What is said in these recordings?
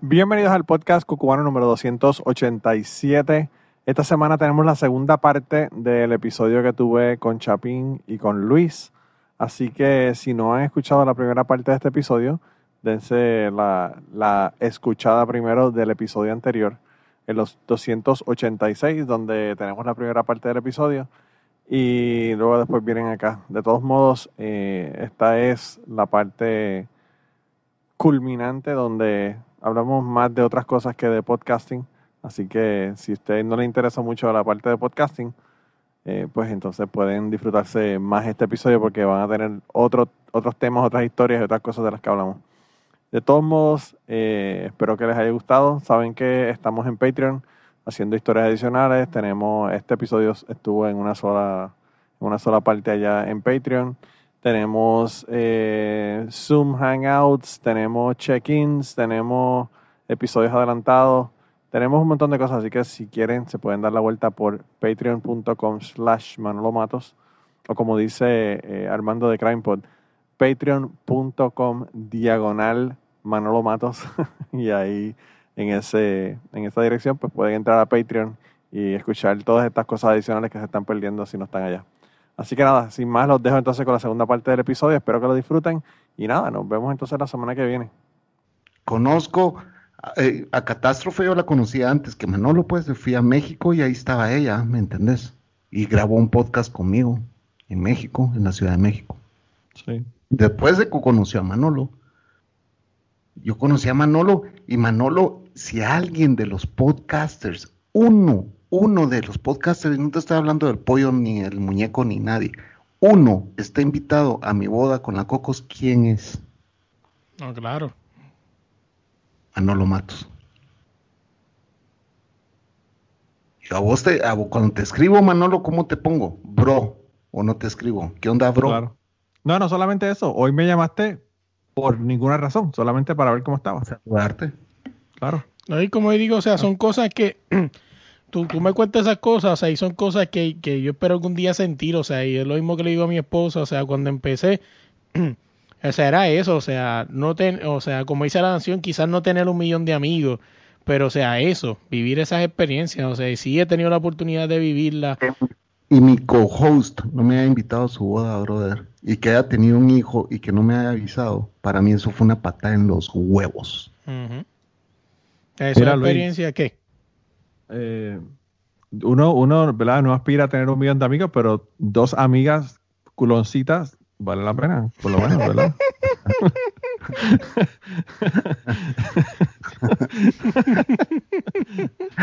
Bienvenidos al podcast Cucubano número 287. Esta semana tenemos la segunda parte del episodio que tuve con Chapín y con Luis. Así que si no han escuchado la primera parte de este episodio, dense la, la escuchada primero del episodio anterior, en los 286, donde tenemos la primera parte del episodio. Y luego después vienen acá. De todos modos, eh, esta es la parte culminante donde hablamos más de otras cosas que de podcasting. Así que si a usted no le interesa mucho la parte de podcasting, eh, pues entonces pueden disfrutarse más este episodio porque van a tener otros otros temas, otras historias y otras cosas de las que hablamos. De todos modos, eh, espero que les haya gustado. Saben que estamos en Patreon haciendo historias adicionales. Tenemos este episodio estuvo en una sola, una sola parte allá en Patreon. Tenemos eh, Zoom Hangouts, tenemos check-ins, tenemos episodios adelantados, tenemos un montón de cosas, así que si quieren se pueden dar la vuelta por patreon.com slash manolomatos o como dice eh, Armando de CrimePod, patreon.com diagonal Manolo Matos y ahí en, ese, en esa dirección pues pueden entrar a Patreon y escuchar todas estas cosas adicionales que se están perdiendo si no están allá. Así que nada, sin más los dejo entonces con la segunda parte del episodio, espero que lo disfruten y nada, nos vemos entonces la semana que viene. Conozco eh, a Catástrofe, yo la conocía antes que Manolo, pues fui a México y ahí estaba ella, ¿me entendés? Y grabó un podcast conmigo en México, en la Ciudad de México. Sí. Después de que conoció a Manolo, yo conocí a Manolo y Manolo, si alguien de los podcasters, uno, uno de los podcasters, no te estoy hablando del pollo ni el muñeco ni nadie, uno está invitado a mi boda con la Cocos, ¿quién es? No, claro. Manolo Matos. Y a vos te, a vos, cuando te escribo, Manolo, ¿cómo te pongo? Bro, o no te escribo. ¿Qué onda, bro? Claro. No, no solamente eso. Hoy me llamaste por ninguna razón, solamente para ver cómo estaba. Saludarte. Claro. Y como digo, o sea, son cosas que tú, tú me cuentas esas cosas, o sea, y son cosas que, que yo espero algún día sentir, o sea, y es lo mismo que le digo a mi esposa, o sea, cuando empecé, o sea, era eso, o sea, no ten, o sea, como dice la nación, quizás no tener un millón de amigos, pero o sea, eso, vivir esas experiencias, o sea, y sí he tenido la oportunidad de vivirla. Y mi co-host no me ha invitado a su boda, brother, y que haya tenido un hijo y que no me haya avisado, para mí eso fue una patada en los huevos. Ujú. ¿Esa Mira, Luis. experiencia qué? Eh, uno, uno, ¿verdad? No aspira a tener un millón de amigos, pero dos amigas culoncitas vale la pena, por lo menos, ¿verdad?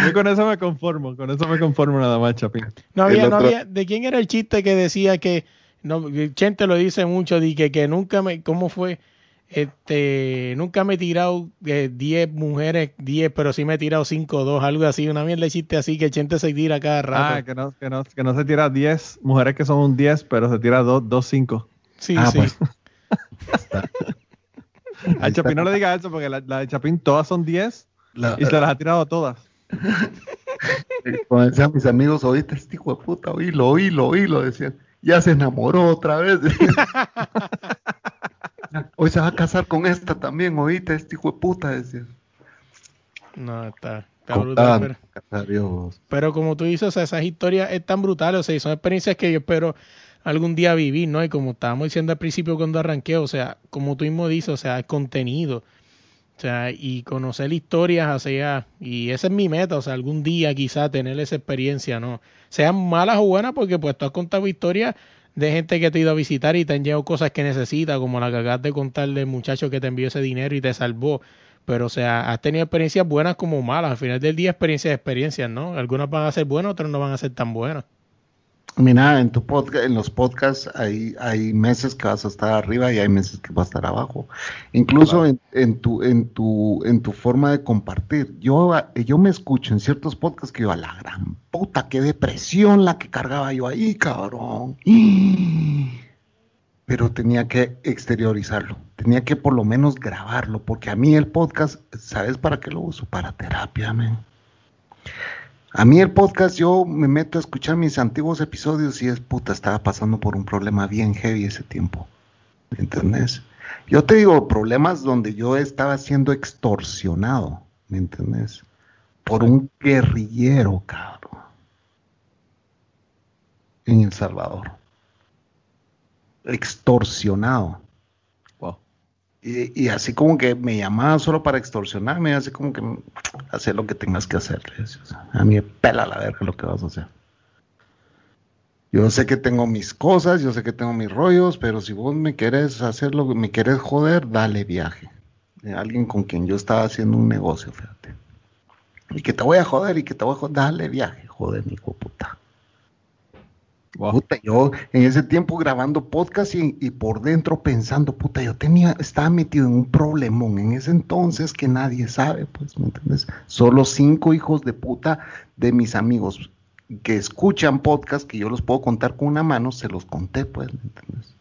Yo con eso me conformo, con eso me conformo nada más, Chapín. No había, no había, ¿de quién era el chiste que decía que, no, Chente lo dice mucho, di que, que nunca me, ¿cómo fue? Este, nunca me he tirado eh, 10 mujeres, 10, pero sí me he tirado 5 2, algo así, una mierda de chiste así que Chente se tira cada rato. Ah, que no, que, no, que no se tira 10 mujeres que son un 10, pero se tira 2, 2 5. sí, Ah, sí. pues. Al Chapín no le digas eso porque la, la de Chapín todas son 10 La- y se las ha tirado todas. Como decían mis amigos, oíste este hijo de puta, oílo, oílo, oílo, decían. Ya se enamoró otra vez. Hoy se va a casar con esta también, oíste, este hijo de puta, decían. No, está, está brutal, pero, pero como tú dices, o sea, esas historias es tan brutales, o sea, y son experiencias que yo espero algún día vivir, ¿no? Y como estábamos diciendo al principio cuando arranqué, o sea, como tú mismo dices, o sea, el contenido, o sea, y conocer historias hacia, y esa es mi meta, o sea, algún día quizá tener esa experiencia, ¿no? Sean malas o buenas, porque pues tú has contado historias de gente que te ha ido a visitar y te han llevado cosas que necesitas, como la que acabas de contar del muchacho que te envió ese dinero y te salvó. Pero, o sea, has tenido experiencias buenas como malas. Al final del día, experiencias, experiencias, ¿no? Algunas van a ser buenas, otras no van a ser tan buenas. Mira, en tu podcast, en los podcasts hay, hay meses que vas a estar arriba y hay meses que vas a estar abajo. Incluso en, en, tu, en, tu, en tu forma de compartir. Yo, yo me escucho en ciertos podcasts que yo a la gran puta, qué depresión la que cargaba yo ahí, cabrón. Pero tenía que exteriorizarlo, tenía que por lo menos grabarlo, porque a mí el podcast, ¿sabes para qué lo uso? Para terapia, man. A mí el podcast, yo me meto a escuchar mis antiguos episodios y es puta, estaba pasando por un problema bien heavy ese tiempo. ¿Me entendés? Yo te digo, problemas donde yo estaba siendo extorsionado, ¿me entendés? Por un guerrillero, cabrón. En El Salvador. Extorsionado. Y, así como que me llamaban solo para extorsionarme, así como que hacer lo que tengas que hacer. a mí me pela la verga lo que vas a hacer. Yo sé que tengo mis cosas, yo sé que tengo mis rollos, pero si vos me quieres hacer lo que me quieres joder, dale viaje. alguien con quien yo estaba haciendo un negocio, fíjate. Y que te voy a joder y que te voy a joder, dale viaje, joder, mi puta yo en ese tiempo grabando podcast y, por dentro pensando, puta, yo tenía, estaba metido en un problemón en ese entonces que nadie sabe, pues, ¿me entiendes? Solo cinco hijos de puta de mis amigos que escuchan podcast, que yo los puedo contar con una mano, se los conté, pues, ¿me entiendes?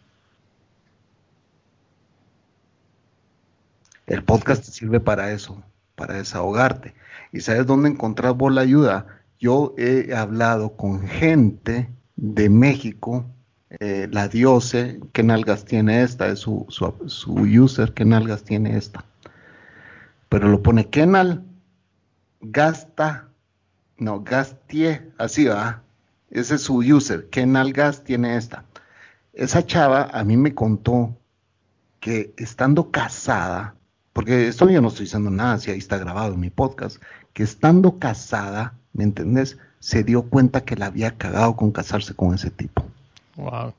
El podcast sirve para eso, para desahogarte. ¿Y sabes dónde encontrar vos la ayuda? Yo he hablado con gente de México, eh, la Diose, ¿qué nalgas tiene esta? Es su, su, user, ¿qué nalgas tiene esta? Pero lo pone Kenal Gasta, no, Gastie, así va. Ese es su user, ¿qué nalgas tiene esta? Esa chava a mí me contó que estando casada, porque esto yo no estoy diciendo nada, si ahí está grabado en mi podcast, que estando casada, ¿me entendés? se dio cuenta que la había cagado con casarse con ese tipo. Wow.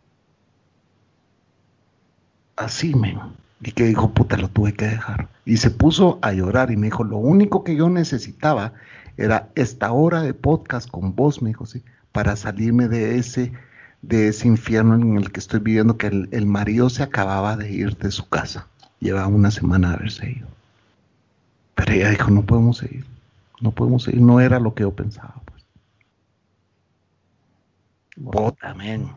Así, men. Y que dijo, puta, lo tuve que dejar. Y se puso a llorar y me dijo, lo único que yo necesitaba era esta hora de podcast con vos, me dijo, sí, para salirme de ese, de ese infierno en el que estoy viviendo, que el, el marido se acababa de ir de su casa. Lleva una semana de haberse ido. Pero ella dijo, no podemos seguir, no podemos seguir, no era lo que yo pensaba. Bota, men.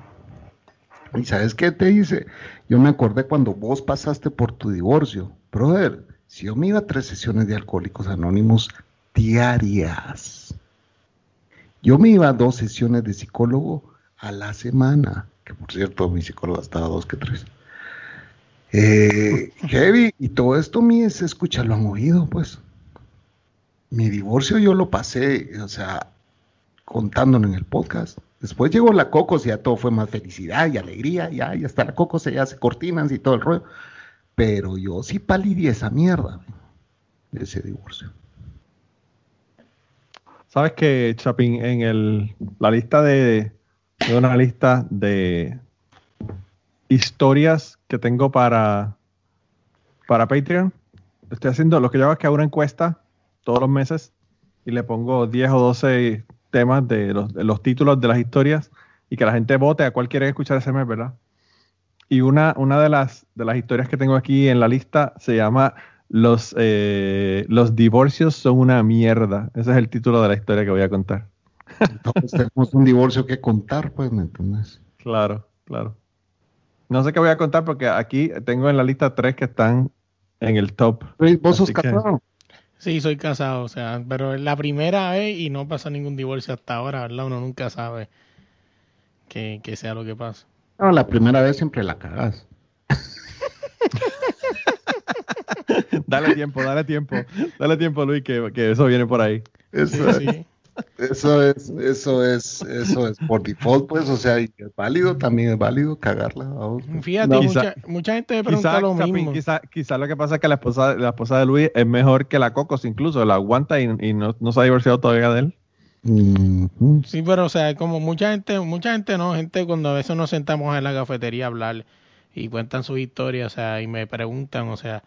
¿Y sabes qué te dice? Yo me acordé cuando vos pasaste por tu divorcio. Brother, si yo me iba a tres sesiones de Alcohólicos Anónimos diarias, yo me iba a dos sesiones de psicólogo a la semana, que por cierto mi psicólogo estaba dos que tres. Eh, heavy, y todo esto mi se escucha, lo han oído, pues. Mi divorcio yo lo pasé, o sea, contándolo en el podcast. Después llegó la Cocos y ya todo fue más felicidad y alegría, ya, ya está la Cocos, ya se cortinas y todo el rollo. Pero yo sí palidí esa mierda de ese divorcio. Sabes que, Chapin, en el, la lista de, de una lista de historias que tengo para, para Patreon, estoy haciendo lo que yo hago es que hago una encuesta todos los meses y le pongo 10 o 12 temas de los, títulos de las historias y que la gente vote a cuál quiere escuchar ese mes, ¿verdad? Y una, una de, las, de las historias que tengo aquí en la lista se llama los, eh, los divorcios son una mierda. Ese es el título de la historia que voy a contar. Entonces tenemos un divorcio que contar, pues, ¿me entiendes? Claro, claro. No sé qué voy a contar porque aquí tengo en la lista tres que están en el top. ¿Vos sos casado? Sí, soy casado, o sea, pero es la primera vez y no pasa ningún divorcio hasta ahora, ¿verdad? Uno nunca sabe que, sea lo que pasa. No, la primera vez siempre la cagas. dale tiempo, dale tiempo, dale tiempo, Luis, que, que eso viene por ahí. Eso, sí. Eso es, eso es, eso es por default, pues, o sea, es válido, también es válido cagarla. Fíjate, mucha, gente me pregunta lo mismo. Quizá, lo que pasa es que la esposa, la esposa de Luis es mejor que la Cocos, incluso, la aguanta y, no, se ha divorciado todavía de él. Sí, pero o sea, como mucha gente, mucha gente no, gente cuando a veces nos sentamos en la cafetería a hablar y cuentan sus historias, o sea, y me preguntan, o sea,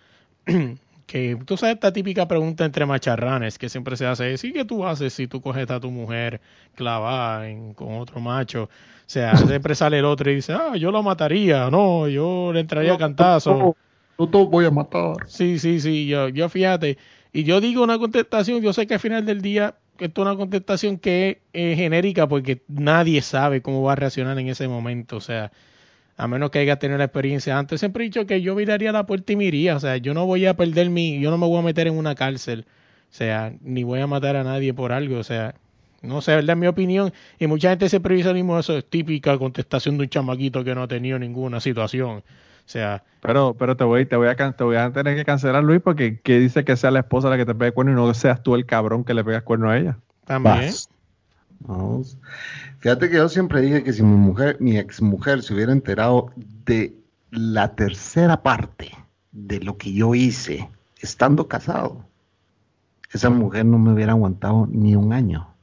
que tú sabes esta típica pregunta entre macharranes que siempre se hace, ¿sí que tú haces si tú coges a tu mujer clavada en- con otro macho? O sea, siempre sale el otro y dice, ah, yo lo mataría, no, yo le entraría a cantazo. Yo te voy a matar. Sí, sí, sí, yo, yo fíjate. Y yo digo una contestación, yo sé que al final del día esto es una contestación que es eh, genérica porque nadie sabe cómo va a reaccionar en ese momento. O sea, a menos que haya tenido la experiencia antes. Siempre he dicho que yo miraría la puerta y me iría. O sea, yo no voy a perder mi, yo no me voy a meter en una cárcel. O sea, ni voy a matar a nadie por algo. O sea, no sé, ¿verdad? En mi opinión. Y mucha gente siempre dice lo mismo, eso es típica contestación de un chamaquito que no ha tenido ninguna situación. O sea, Pero, pero te voy, te voy a te voy a tener que cancelar, Luis, porque que dice que sea la esposa la que te pegue cuerno y no seas tú el cabrón que le pegas cuerno a ella. también. Vas. Vamos. Fíjate que yo siempre dije que si mi mujer, mi ex mujer se hubiera enterado de la tercera parte de lo que yo hice estando casado, esa mujer no me hubiera aguantado ni un año,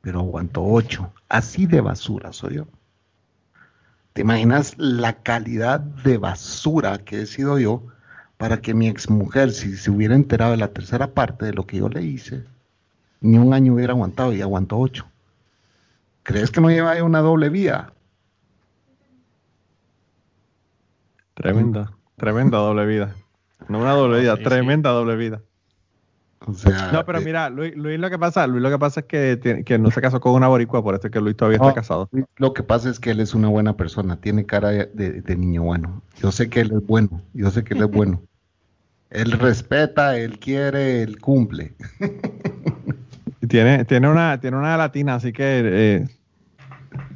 pero aguantó ocho. Así de basura soy yo. ¿Te imaginas la calidad de basura que he sido yo para que mi ex mujer, si se hubiera enterado de la tercera parte de lo que yo le hice, ni un año hubiera aguantado y aguantó ocho. ¿Crees que no lleva ahí una doble vía? Tremenda, tremenda doble vida. No una doble vida, Sí, tremenda doble vida. O sea, No, pero eh, mira, Luis, Luis lo que pasa, Luis lo que pasa es que, que no se casó con una boricua, por eso es que Luis todavía no, está casado. Lo que pasa es que él es una buena persona, tiene cara de, de niño bueno. Yo sé que él es bueno, yo sé que él es bueno. Él respeta, él quiere, él cumple. Tiene, tiene una, tiene una latina, así que eh,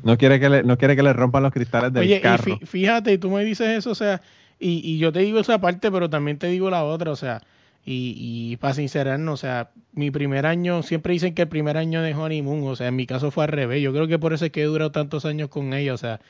no quiere que le, no quiere que le rompan los cristales del Oye, y carro. fí- fíjate, tú me dices eso, o sea, y, y yo te digo esa parte, pero también te digo la otra, o sea, y, y para sincerarnos, o sea, mi primer año, siempre dicen que el primer año de honeymoon, o sea, en mi caso fue al revés, yo creo que por eso es que he durado tantos años con ella, o sea,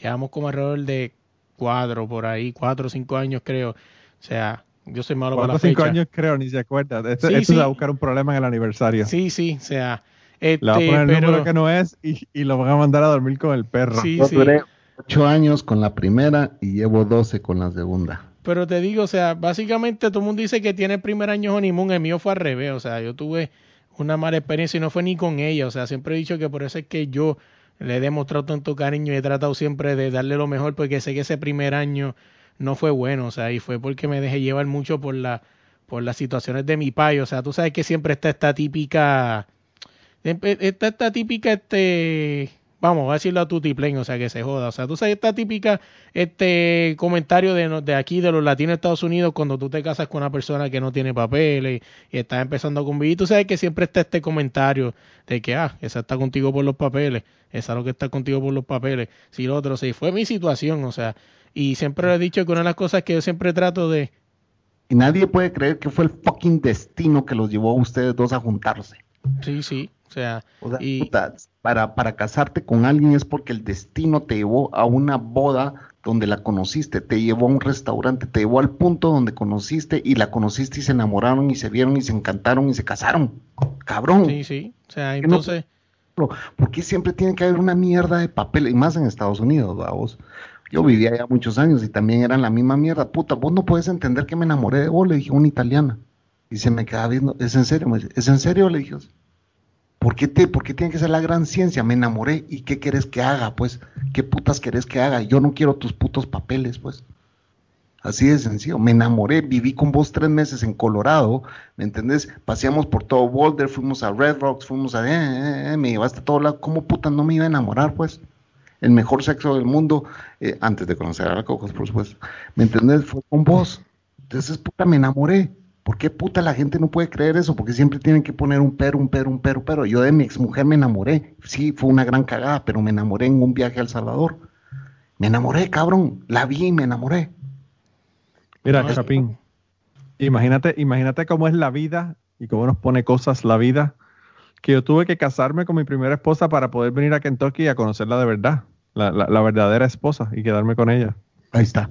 llevamos como alrededor de cuatro por ahí, cuatro o cinco años creo, o sea, yo soy malo para Cuatro la o cinco fecha. años creo, ni se acuerda. Esto, Sí, esto sí. se va a buscar un problema en el aniversario. Sí, sí, o sea, Le va a este, poner el pero, número que no es y, y lo van a mandar a dormir con el perro. sí, Yo sí. duré ocho años con la primera y llevo doce con la segunda. Pero te digo, o sea, básicamente todo el mundo dice que tiene el primer año honeymoon, el mío fue al revés, o sea, yo tuve una mala experiencia y no fue ni con ella, o sea, siempre he dicho que por eso es que yo le he demostrado tanto cariño y he tratado siempre de darle lo mejor porque sé que ese primer año no fue bueno, o sea, y fue porque me dejé llevar mucho por la por las situaciones de mi pai, o sea, tú sabes que siempre está esta típica está esta típica este vamos a decirlo a tutiplén, o sea que se joda, o sea, tú sabes esta típica este comentario de, de aquí de los latinos de Estados Unidos cuando tú te casas con una persona que no tiene papeles y estás empezando a convivir, tú sabes que siempre está este comentario de que ah, esa está contigo por los papeles, esa es lo que está contigo por los papeles, si lo otro, sí, fue mi situación, o sea, y siempre he dicho que una de las cosas que yo siempre trato de Y nadie puede creer que fue el fucking destino que los llevó a ustedes dos a juntarse. sí, sí, o sea, O sea, y puta, para, para casarte con alguien es porque el destino te llevó a una boda donde la conociste, te llevó a un restaurante, te llevó al punto donde conociste y la conociste y se enamoraron y se vieron y se encantaron y se casaron. Cabrón. sí, sí, o sea, no- entonces ¿Por qué siempre tiene que haber una mierda de papel? Y más en Estados Unidos, vamos. Yo vivía allá muchos años y también eran la misma mierda. Puta, vos no puedes entender que me enamoré de vos, le dije una italiana. Y se me quedaba viendo, ¿es en serio? Me dice, ¿es en serio? Le dije, ¿por qué, te, ¿por qué tiene que ser la gran ciencia? Me enamoré. ¿Y qué querés que haga? Pues, ¿qué putas querés que haga? Yo no quiero tus putos papeles, pues. Así de sencillo. Me enamoré, viví con vos tres meses en Colorado, ¿me entendés? Paseamos por todo Boulder, fuimos a Red Rocks, fuimos a... eh, eh, eh, me llevaste a todo lado. ¿Cómo puta no me iba a enamorar, pues? El mejor sexo del mundo, eh, antes de conocer a la Cocos, por supuesto. ¿Me entendés? Fue con vos. Entonces, puta, me enamoré. ¿Por qué puta la gente no puede creer eso? Porque siempre tienen que poner un pero, un pero, un pero, pero. Yo de mi exmujer me enamoré. Sí, fue una gran cagada, pero me enamoré en un viaje a El Salvador. Me enamoré, cabrón. La vi y me enamoré. Mira, No, Chapín, imagínate, imagínate cómo es la vida y cómo nos pone cosas la vida. Que yo tuve que casarme con mi primera esposa para poder venir a Kentucky a conocerla de verdad, la, la- la verdadera esposa y quedarme con ella. Ahí está.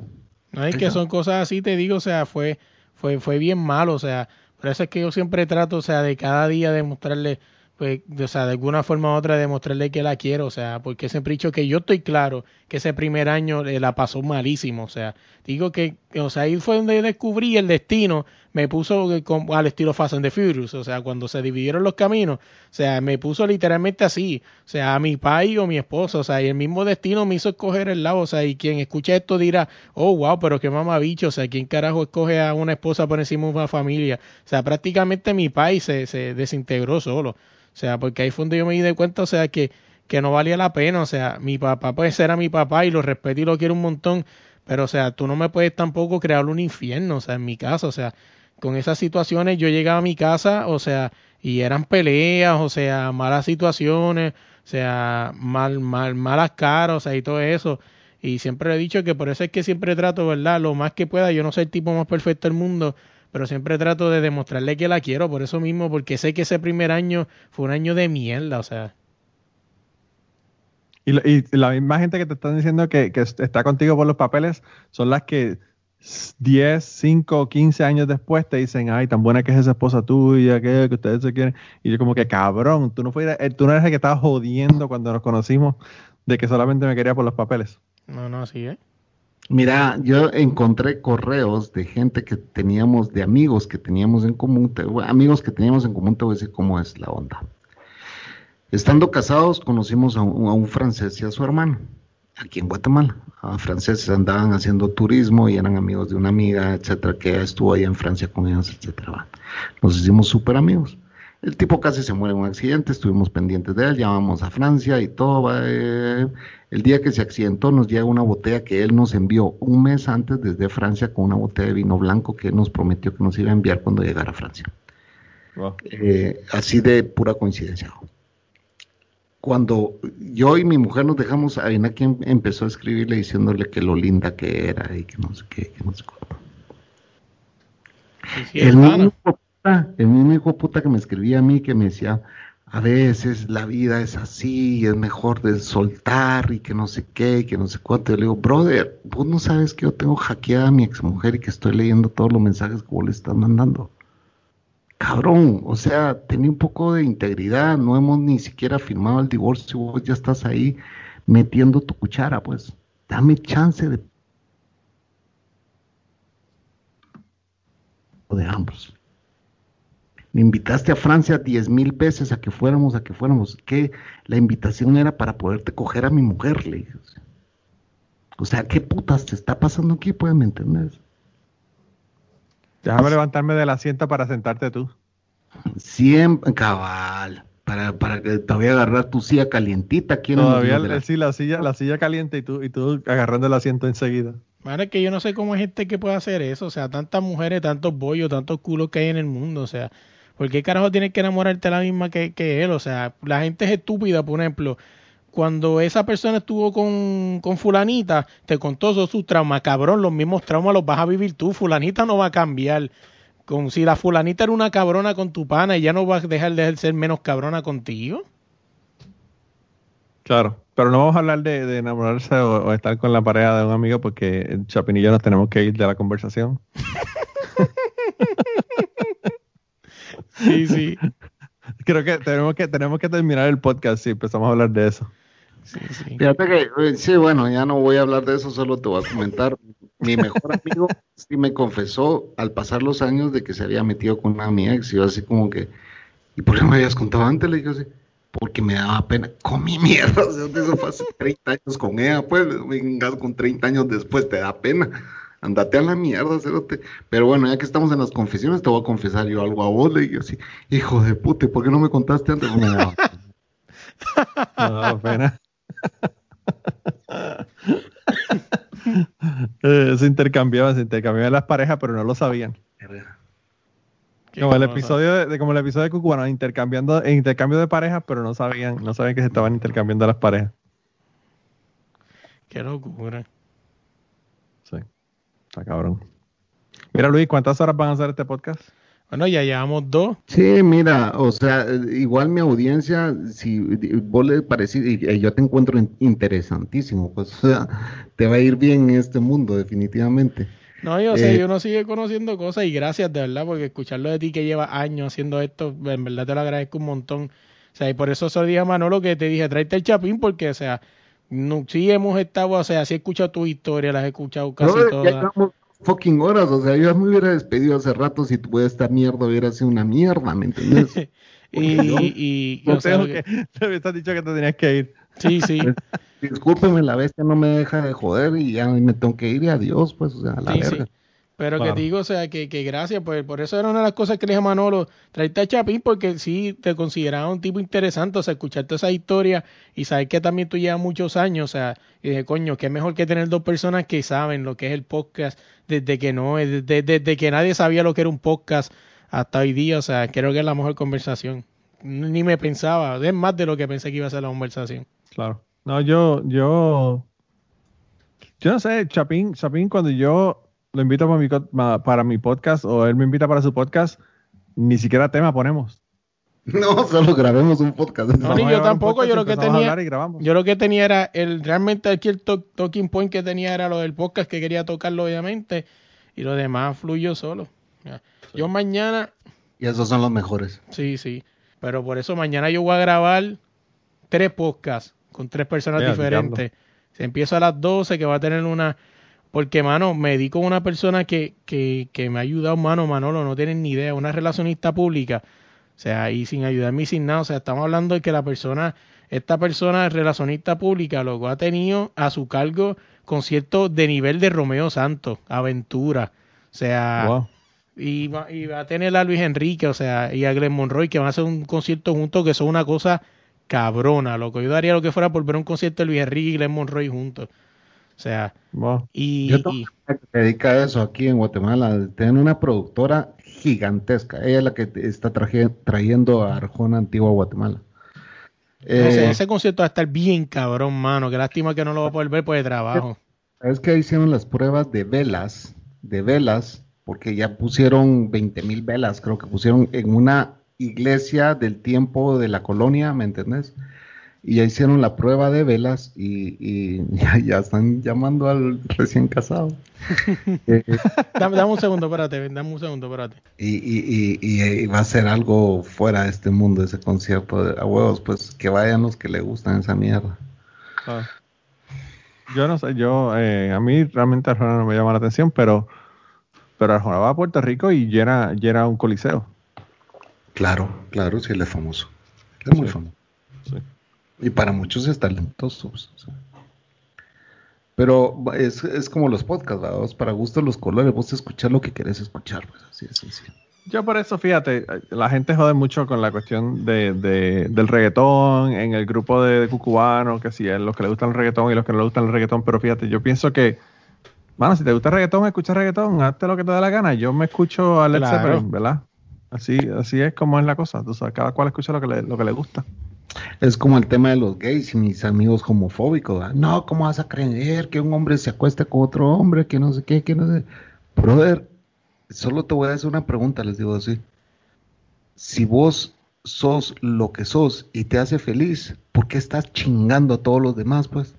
No es que son cosas así, te digo, o sea, fue, fue, fue bien malo, o sea, por eso es que yo siempre trato, o sea, de cada día demostrarle, pues, de- o sea, de alguna forma u otra demostrarle que la quiero, o sea, porque siempre he dicho que yo estoy claro que ese primer año eh, la pasó malísimo, o sea, digo que, o sea, ahí fue donde descubrí el destino, me puso al estilo Fast and the Furious, o sea, cuando se dividieron los caminos, o sea, me puso literalmente así, o sea, a mi pai o mi esposa, o sea, y el mismo destino me hizo escoger el lado, o sea, y quien escucha esto dirá, oh, wow, pero qué mamabicho, o sea, ¿quién carajo escoge a una esposa por encima de una familia? O sea, prácticamente mi pai se, se desintegró solo, o sea, porque ahí fue donde yo me di cuenta, o sea, que que no valía la pena, o sea, mi papá pues era mi papá y lo respeto y lo quiero un montón, pero o sea, tú no me puedes tampoco crear un infierno, o sea, en mi casa, o sea, con esas situaciones yo llegaba a mi casa, o sea, y eran peleas, o sea, malas situaciones, o sea, mal, mal, malas caras, o sea, y todo eso. Y siempre he dicho que por eso es que siempre trato, ¿verdad? Lo más que pueda, yo no soy el tipo más perfecto del mundo, pero siempre trato de demostrarle que la quiero, por eso mismo, porque sé que ese primer año fue un año de mierda, o sea. Y, la misma gente que te están diciendo que, está contigo por los papeles son las que 10, 5, 15 años después te dicen, ay, tan buena que es esa esposa tuya, que, que ustedes se quieren. Y yo como que, cabrón, tú no, fuiste, eh, tú no eres el que estaba jodiendo cuando nos conocimos de que solamente me quería por los papeles. No, no, así ¿eh? Mira, yo encontré correos de gente que teníamos, de amigos que teníamos en común, amigos que teníamos en común, te voy a decir cómo es la onda. Estando casados, conocimos a un, francés y a su hermano, aquí en Guatemala. A franceses andaban haciendo turismo y eran amigos de una amiga, etcétera, que estuvo ahí en Francia con ellos, etcétera. Nos hicimos súper amigos. El tipo casi se muere en un accidente, estuvimos pendientes de él, llamamos a Francia y todo. Eh, el día que se accidentó nos llega una botella que él nos envió un mes antes desde Francia con una botella de vino blanco que él nos prometió que nos iba a enviar cuando llegara a Francia. Eh, así de pura coincidencia cuando yo y mi mujer nos dejamos, a quien empezó a escribirle diciéndole que lo linda que era y que no sé qué, que no sé cuánto. el, mismo hijo puta, el mismo hijo puta que me escribía a mí, que me decía, a veces la vida es así, es mejor de soltar y que no sé qué, y que no sé cuánto. Yo le digo, brother, vos no sabes que yo tengo hackeada a mi exmujer y que estoy leyendo todos los mensajes que vos le estás mandando cabrón, o sea, tenía un poco de integridad, no hemos ni siquiera firmado el divorcio, vos ya estás ahí metiendo tu cuchara, pues, dame chance de de ambos. Me invitaste a Francia diez mil veces a que fuéramos, a que fuéramos, que la invitación era para poderte coger a mi mujer, le dije. O sea, ¿qué putas te está pasando aquí? Pueden entender. Déjame levantarme del asiento para sentarte tú. Siempre, cabal. Para, para que te voy a agarrar tu silla calientita aquí Todavía la... sí, la silla, la silla caliente y tú, y tú agarrando el asiento enseguida. Madre, que yo no sé cómo hay gente que puede hacer eso. O sea, tantas mujeres, tantos bollos, tantos culos que hay en el mundo. O sea, ¿por qué carajo tienes que enamorarte la misma que, que él? O sea, la gente es estúpida, por ejemplo cuando esa persona estuvo con, con fulanita, te contó todos sus traumas, cabrón, los mismos traumas los vas a vivir tú, fulanita no va a cambiar. Con, si la fulanita era una cabrona con tu pana ya no va a dejar de ser menos cabrona contigo. Claro, pero no vamos a hablar de, enamorarse o, estar con la pareja de un amigo porque Chapin y yo nos tenemos que ir de la conversación. sí, sí. Creo que tenemos que tenemos que terminar el podcast si empezamos a hablar de eso. Fíjate que, eh, sí, bueno, ya no voy a hablar de eso, solo te voy a comentar. Mi mejor amigo sí me confesó al pasar los años de que se había metido con una ex. Y yo así como que, ¿y por qué no me habías contado antes? Le dije así, porque me daba pena. Con mi mierda, o sea, eso fue hace 30 años con ella, pues, vengas con 30 años después, te da pena. Andate a la mierda, cerote. Pero bueno, ya que estamos en las confesiones, te voy a confesar yo algo a vos. Le dije así, hijo de puta, ¿por qué no me contaste antes? No, me daba pena. Eh, se intercambiaban, se intercambiaban las parejas, pero no lo sabían. Como el episodio de, como el episodio de Cucubano, intercambiando, intercambio de parejas, pero no sabían, no sabían que se estaban intercambiando las parejas. Qué locura. Sí. Está cabrón. Mira, Luis, ¿cuántas horas van a hacer este podcast? Bueno, ya llevamos dos. Sí, mira, o sea, igual mi audiencia, si vos le parece, y yo te encuentro interesantísimo, pues, o sea, te va a ir bien en este mundo, definitivamente. No, yo sé, eh, yo no sigue conociendo cosas y gracias de verdad, porque escucharlo de ti que lleva años haciendo esto, en verdad te lo agradezco un montón. O sea, y por eso solo dije a Manolo que te dije, tráete el chapín, porque, o sea, no, sí hemos estado, o sea, sí he escuchado tus historias, las he escuchado casi todas fucking horas. O sea, yo me hubiera despedido hace rato si tuve esta mierda hubiera sido una mierda, ¿me entiendes? y, y, No o sea, que, te habías dicho que te tenías que ir. sí, sí. Discúlpeme, la bestia no me deja de joder y ya me tengo que ir y adiós, pues, o sea, a la Sí, sí. Pero Claro. que te digo, o sea, que, que gracias, pues por eso era una de las cosas que le dije a Manolo, traerte a Chapín porque sí te consideraba un tipo interesante, o sea, escucharte esa historia y saber que también tú llevas muchos años, o sea, y dije, coño, qué mejor que tener dos personas que saben lo que es el podcast, desde que no, desde, desde que nadie sabía lo que era un podcast hasta hoy día, o sea, creo que es la mejor conversación. Ni me pensaba, es más de lo que pensé que iba a ser la conversación. Claro. No, yo, yo, yo no sé, Chapín, Chapín, cuando yo lo invito para mi, para mi podcast o él me invita para su podcast, ni siquiera tema ponemos. No, solo grabemos un podcast. No, ni yo tampoco, podcast, yo lo que tenía-. Yo lo que tenía era, el realmente aquí el to- talking point que tenía era lo del podcast que quería tocarlo obviamente y lo demás fluyó solo. Yo mañana, Y esos son los mejores. sí, sí, pero por eso mañana yo voy a grabar tres podcasts con tres personas diferentes. Se empieza a las 12 que va a tener una... Porque, mano, me di con una persona que, que, que me ha ayudado, mano, Manolo, no tienen ni idea, una relacionista pública. O sea, y sin ayudarme y sin nada. O sea, estamos hablando de que la persona, esta persona relacionista pública, luego ha tenido a su cargo conciertos de nivel de Romeo Santos, Aventura. O sea, Wow. y va, y va a tener a Luis Enrique, o sea, y a Glenn Monroy, que van a hacer un concierto juntos que son una cosa cabrona, loco. Yo daría lo que fuera por ver un concierto de Luis Enrique y Glenn Monroy juntos. O sea, Wow. y, Yo tengo que se dedica a eso aquí en Guatemala. Tienen una productora gigantesca. Ella es la que está traje- trayendo a Arjona Antigua a Guatemala. Eh, ese concierto va a estar bien cabrón, mano. Qué lástima que no lo va a poder ver por el trabajo. ¿Sabes que hicieron las pruebas de velas? De velas, porque ya pusieron 20 mil velas, creo que pusieron en una iglesia del tiempo de la colonia, ¿me entendés? Y ya hicieron la prueba de velas y, y ya, ya están llamando al recién casado. Eh, Dame, dame un segundo, espérate, dame un segundo, espérate. y, y, y, y va a ser algo fuera de este mundo, ese concierto de a huevos, pues que vayan los que le gustan esa mierda. Ah. Yo no sé, yo, eh, a mí realmente Arjona no me llama la atención, pero, pero Arjona va a Puerto Rico y llena, llena un coliseo. Claro, claro, sí, él es famoso. Él es muy Sí. famoso. Sí. Y para muchos es talentoso. pues, o sea. Pero es, es como los podcasts, ¿verdad? Para gusto los colores, vos escuchar lo que querés escuchar, pues así es sencillo. Yo por eso, fíjate, la gente jode mucho con la cuestión de, de- del reggaetón en el grupo de, de cucubanos, que si es los que le gustan el reggaetón y los que no le gustan el reggaetón, pero fíjate, yo pienso que, bueno, si te gusta el reggaetón, escucha reggaetón, hazte lo que te dé la gana. Yo me escucho a Led Claro. Zeppelin, ¿verdad? Así, así es como es la cosa, tú sabes, cada cual escucha lo que le, lo que le gusta. Es como el tema de los gays y mis amigos homofóbicos. ¿verdad? No, ¿cómo vas a creer que un hombre se acueste con otro hombre? Que no sé qué, que no sé. Brother, solo te voy a hacer una pregunta, les digo así. Si vos sos lo que sos y te hace feliz, ¿por qué estás chingando a todos los demás, pues?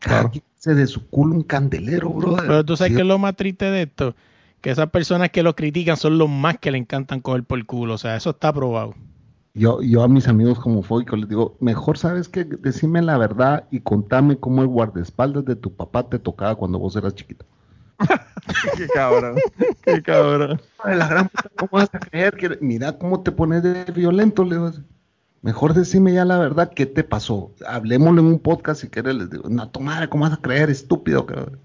Cada Claro. quien hace de su culo un candelero, brother. Pero tú sabes Sí, que es lo más triste de esto, que esas personas que lo critican son los más que le encantan coger por el culo. O sea, eso está probado. Yo, yo a mis amigos homofóbicos les digo, mejor sabes que decime la verdad y contame cómo el guardaespaldas de tu papá te tocaba cuando vos eras chiquito. qué cabrón, qué cabrón. La gran puta, ¿cómo vas a creer que mira cómo te pones de violento? Le digo así. Mejor decime ya la verdad, ¿qué te pasó? Hablemoslo en un podcast si quieres, les digo, no, tu madre, ¿cómo vas a creer, estúpido? cabrón?"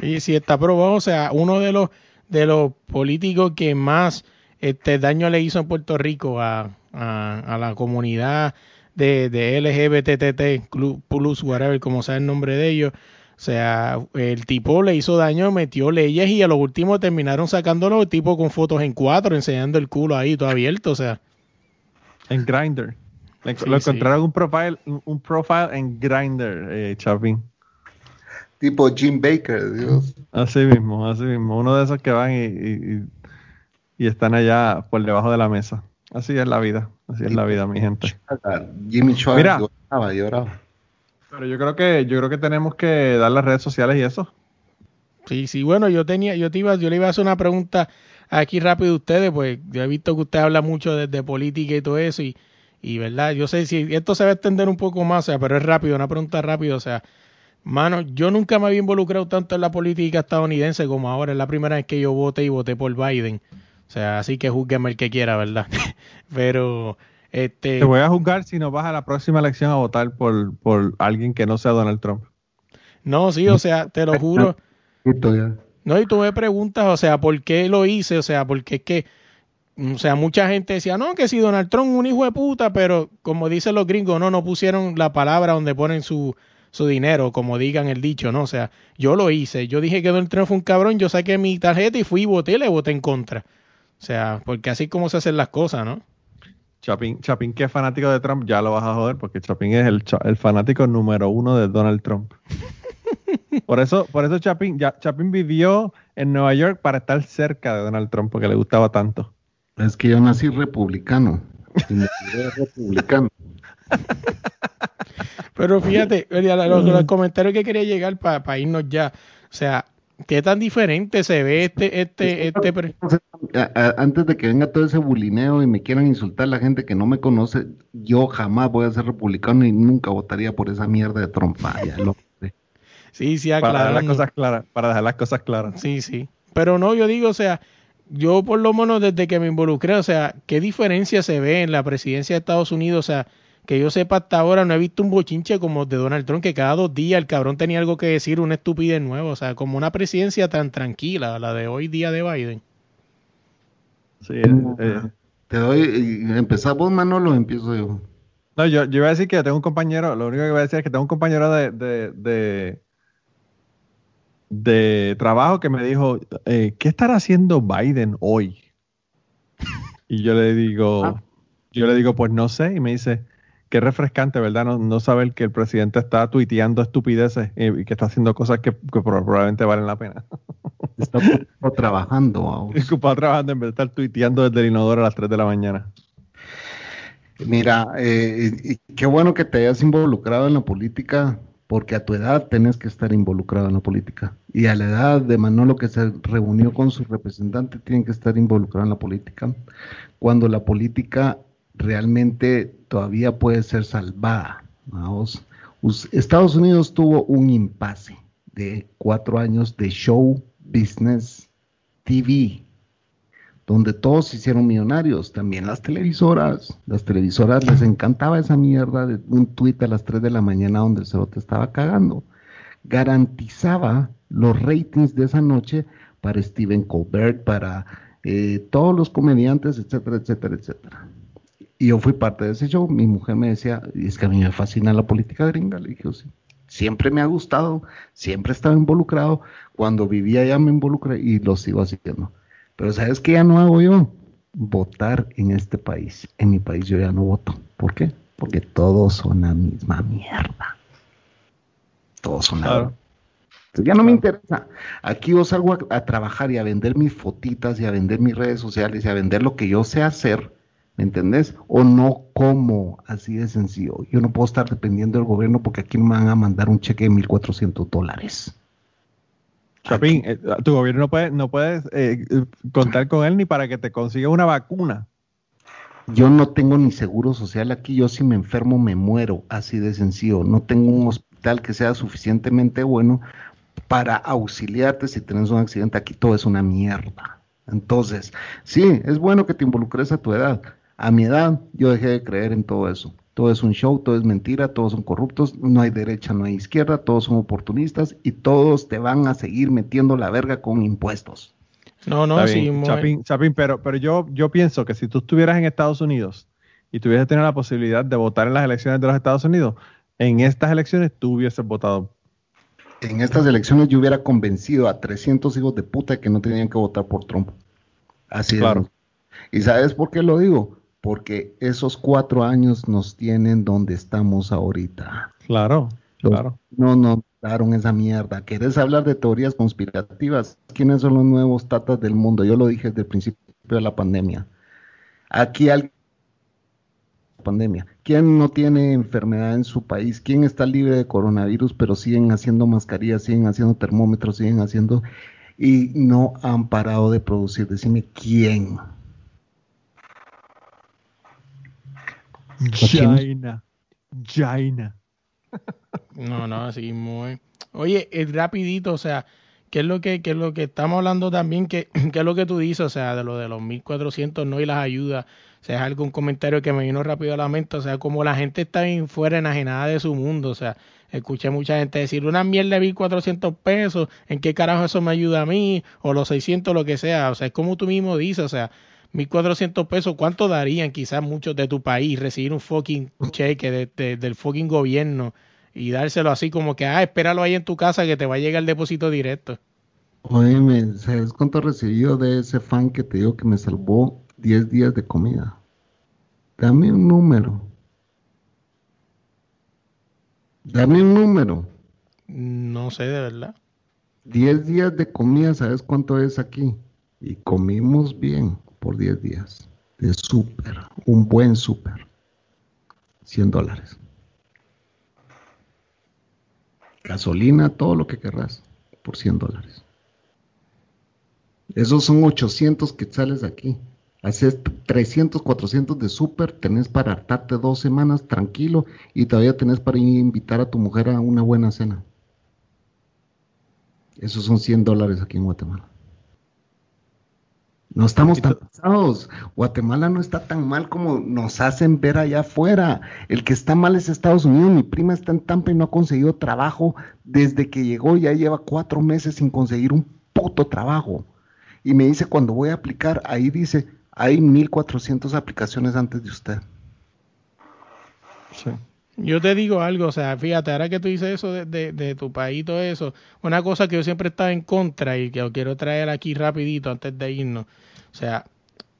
Y si está probado, o sea, uno de los de los políticos que más este daño le hizo en Puerto Rico a, a, a la comunidad de, de LGBTT plus whatever, como sea el nombre de ellos. O sea, el tipo le hizo daño, metió leyes y a lo último terminaron sacándolo el tipo con fotos en cuatro, enseñando el culo ahí todo abierto, o sea. En Grindr. Sí, lo sí. encontraron un profile, un, profile en Grindr, eh, Chapín. Tipo Jim Baker, Dios. Así mismo, así mismo. Uno de esos que van y, y- y- están allá por debajo de la mesa. Así es la vida, así es la vida, mi gente. Jimmy Schwartz Mira. lloraba, lloraba. Pero yo creo que yo creo que tenemos que dar las redes sociales y eso. Sí, sí, bueno, yo tenía, yo te iba, yo le iba a hacer una pregunta aquí rápido a ustedes, pues yo he visto que usted habla mucho de, de política y todo eso, y, y verdad, yo sé si esto se va a extender un poco más, o sea, pero es rápido, una pregunta rápida, o sea, Mano, yo nunca me había involucrado tanto en la política estadounidense como ahora. Es la primera vez que yo voté y voté por Biden. O sea, así que juzgueme el que quiera, ¿verdad? Pero, este... Te voy a juzgar si no vas a la próxima elección a votar por, por alguien que no sea Donald Trump. No, sí, o sea, te lo juro. No, y tú me preguntas, o sea, ¿por qué lo hice? O sea, porque es que, o sea, mucha gente decía, no, que si Donald Trump es un hijo de puta, pero como dicen los gringos, no, no pusieron la palabra donde ponen su, su dinero, como digan el dicho, ¿no? O sea, yo lo hice, yo dije que Donald Trump fue un cabrón, yo saqué mi tarjeta y fui y voté le voté en contra. O sea, porque así como se hacen las cosas, ¿no? Chapín, Chapín, que es fanático de Trump, ya lo vas a joder, porque Chapín es el, el fanático número uno de Donald Trump. por eso, por eso Chapín, ya, Chapín vivió en Nueva York para estar cerca de Donald Trump, porque le gustaba tanto. Es que yo nací republicano. republicano. Pero fíjate, los, comentarios que quería llegar para irnos ya. O sea, ¿qué tan diferente se ve este, este, este? Antes de que venga todo ese bulineo y me quieran insultar la gente que no me conoce, yo jamás voy a ser republicano y nunca votaría por esa mierda de trompa. sí, sí, Para dejar las cosas claras, para dejar las cosas claras. Sí, sí. Pero no, yo digo, o sea, yo por lo menos desde que me involucré, o sea, ¿qué diferencia se ve en la presidencia de Estados Unidos? O sea, que yo sepa hasta ahora no he visto un bochinche como de Donald Trump, que cada dos días el cabrón tenía algo que decir, una estupidez nueva, o sea, como una presidencia tan tranquila, la de hoy día de Biden. Sí, eh, eh. te doy, empezamos Manolo, empiezo yo. No, yo, yo iba a decir que tengo un compañero, lo único que voy a decir es que tengo un compañero de, de, de, trabajo que me dijo, eh, ¿qué estará haciendo Biden hoy? y yo le digo, ah. yo le digo, pues no sé, y me dice, qué refrescante, ¿verdad? No, saber que el presidente está tuiteando estupideces y, que está haciendo cosas que, probablemente valen la pena. Está trabajando. Está ocupado trabajando en vez de estar tuiteando desde el inodoro a las 3 de la mañana. Mira, eh, qué bueno que te hayas involucrado en la política, porque a tu edad tenés que estar involucrado en la política. Y a la edad de Manolo que se reunió con su representante, tienen que estar involucrado en la política. Cuando la política realmente todavía puede ser salvada. Estados Unidos tuvo un impasse de cuatro años de show business TV, donde todos se hicieron millonarios, también las televisoras. Las televisoras les encantaba esa mierda de un tuit a las 3 de la mañana donde el cerote estaba cagando. Garantizaba los ratings de esa noche para Steven Colbert, para eh, todos los comediantes, etcétera, etcétera, etcétera. Y yo fui parte de ese show. Mi mujer me decía, es que a mí me fascina la política gringa. Le dije, sí. Siempre me ha gustado, siempre he estado involucrado. Cuando vivía allá me involucré y lo sigo haciendo. Pero ¿sabes qué ya no hago yo? Votar en este país. En mi país yo ya no voto. ¿Por qué? Porque todos son la misma mierda. Todos son la ya no me interesa. Aquí yo salgo a, a, trabajar y a vender mis fotitas y a vender mis redes sociales y a vender lo que yo sé hacer ¿Me entendés? O no como, así de sencillo. Yo no puedo estar dependiendo del gobierno porque aquí me van a mandar un cheque de 1.400 dólares. Chapín, eh, tu gobierno no puede, no puedes eh, contar con él ni para que te consiga una vacuna. Yo no tengo ni seguro social aquí. Yo si me enfermo me muero, así de sencillo. No tengo un hospital que sea suficientemente bueno para auxiliarte si tienes un accidente. Aquí todo es una mierda. Entonces, sí, es bueno que te involucres a tu edad, a mi edad yo dejé de creer en todo eso. Todo es un show, todo es mentira, todos son corruptos, no hay derecha, no hay izquierda, todos son oportunistas y todos te van a seguir metiendo la verga con impuestos. No, no, sí. Chapín, Chapín, pero, pero yo, yo pienso que si tú estuvieras en Estados Unidos y tuvieras tenido la posibilidad de votar en las elecciones de los Estados Unidos, en estas elecciones tú hubieses votado. En estas elecciones yo hubiera convencido a 300 hijos de puta que no tenían que votar por Trump. Así claro. ¿Y sabes por qué lo digo? Porque esos cuatro años nos tienen donde estamos ahorita. Claro, claro. No nos daron esa mierda. ¿Quieres hablar de teorías conspirativas? ¿Quiénes son los nuevos tatas del mundo? Yo lo dije desde el principio de la pandemia. Aquí alguien pandemia. ¿Quién no tiene enfermedad en su país? ¿Quién está libre de coronavirus pero siguen haciendo mascarillas, siguen haciendo termómetros, siguen haciendo y no han parado de producir? Decime quién. Jaina. Jaina. No, no, así muy. Oye, es rapidito, o sea, ¿qué es lo que, qué es lo que estamos hablando también? ¿Qué, ¿Qué es lo que tú dices? O sea, de lo de los 1400 no y las ayudas. O sea, es algún comentario que me vino rápido a la mente. O sea, como la gente está bien fuera enajenada de su mundo. O sea, escuché mucha gente decir una mierda de 1400 pesos. ¿En qué carajo eso me ayuda a mí? O los 600, lo que sea. O sea, es como tú mismo dices. O sea, 1400 pesos, ¿cuánto darían quizás muchos de tu país recibir un fucking cheque de, del fucking gobierno y dárselo así como que, ah, espéralo ahí en tu casa que te va a llegar el depósito directo? Oye, ¿sabes cuánto recibí de ese fan que te digo que me salvó 10 días de comida? Dame un número. Dame un número. No sé, de verdad. 10 días de comida, ¿sabes cuánto es aquí? Y comimos bien por 10 días de súper, un buen súper, 100 dólares. Gasolina, todo lo que querrás, por 100 dólares. Esos son 800 quetzales aquí. Haces 300, 400 de súper, tenés para hartarte dos semanas tranquilo y todavía tenés para invitar a tu mujer a una buena cena. Esos son 100 dólares aquí en Guatemala. No estamos tan pasados. Guatemala no está tan mal como nos hacen ver allá afuera. El que está mal es Estados Unidos. Mi prima está en Tampa y no ha conseguido trabajo desde que llegó. Ya lleva cuatro meses sin conseguir un puto trabajo. Y me dice, cuando voy a aplicar, ahí dice, hay 1400 aplicaciones antes de usted. Sí. Yo te digo algo, o sea, fíjate, ahora que tú dices eso de, de, tu país y todo eso, una cosa que yo siempre estaba en contra y que quiero traer aquí rapidito antes de irnos, o sea,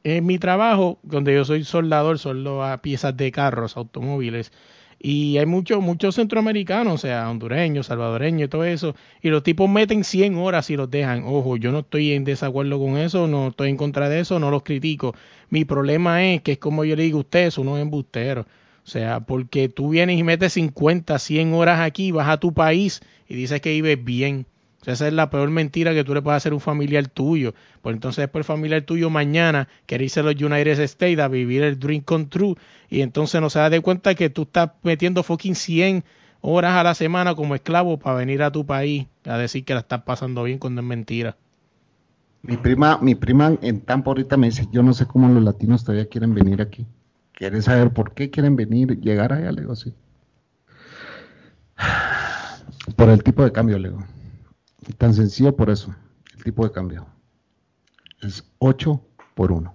en mi trabajo, donde yo soy soldador, soldo a piezas de carros, automóviles, y hay muchos muchos centroamericanos, o sea, hondureños, salvadoreños y todo eso, y los tipos meten 100 horas y los dejan. Ojo, yo no estoy en desacuerdo con eso, no estoy en contra de eso, no los critico. Mi problema es que es como yo le digo a ustedes, uno es embustero. O sea, porque tú vienes y metes 50, 100 horas aquí, vas a tu país y dices que vives bien. O sea, esa es la peor mentira que tú le puedes hacer a un familiar tuyo. Pues entonces después el familiar tuyo mañana quiere a los United States a vivir el dream come true y entonces no se da de cuenta que tú estás metiendo fucking 100 horas a la semana como esclavo para venir a tu país a decir que la estás pasando bien cuando es mentira. Mi prima, mi prima en Tampa ahorita me dice, yo no sé cómo los latinos todavía quieren venir aquí. ¿Quieren saber por qué quieren venir, llegar allá? Le digo, así. Por el tipo de cambio, le digo. Tan sencillo por eso, el tipo de cambio. Es 8 por 1.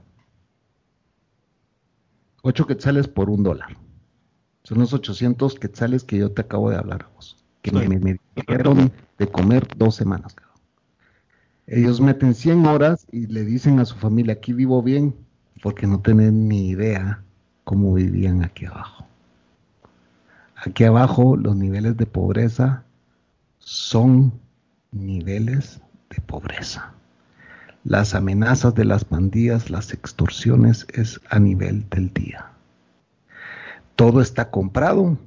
8 quetzales por un dólar. Son los 800 quetzales que yo te acabo de hablar, vos. Que me, me, dieron de comer dos semanas, Ellos meten 100 horas y le dicen a su familia, aquí vivo bien, porque no tienen ni idea cómo vivían aquí abajo. Aquí abajo los niveles de pobreza son niveles de pobreza. Las amenazas de las pandillas, las extorsiones es a nivel del día. Todo está comprado,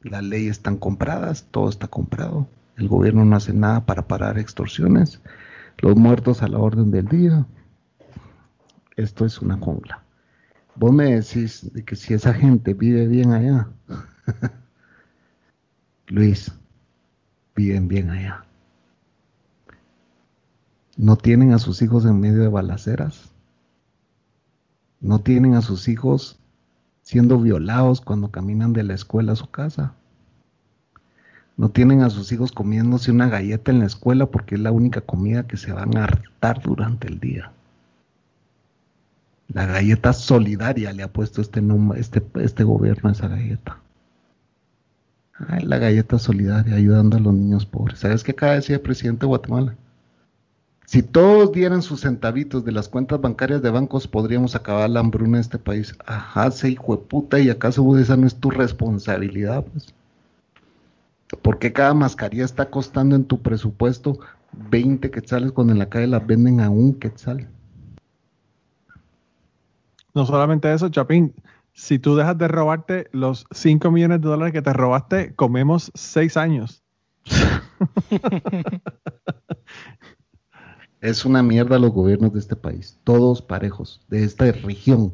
las leyes están compradas, todo está comprado. El gobierno no hace nada para parar extorsiones, los muertos a la orden del día. Esto es una jungla. Vos me decís de que si esa gente vive bien allá, Luis, viven bien allá. No tienen a sus hijos en medio de balaceras. No tienen a sus hijos siendo violados cuando caminan de la escuela a su casa. No tienen a sus hijos comiéndose una galleta en la escuela porque es la única comida que se van a hartar durante el día. La galleta solidaria le ha puesto este, este, este gobierno a esa galleta. La galleta solidaria ayudando a los niños pobres. ¿Sabes qué acaba de decir el presidente de Guatemala? Si todos dieran sus centavitos de las cuentas bancarias de bancos, podríamos acabar la hambruna en este país. Ajá, se hijo de puta, ¿y acaso esa no es tu responsabilidad? Pues? ¿Por qué cada mascarilla está costando en tu presupuesto 20 quetzales cuando en la calle las venden a un quetzal? No solamente eso, Chapín, si tú dejas de robarte los 5 millones de dólares que te robaste, comemos 6 años. es una mierda los gobiernos de este país, todos parejos, de esta región.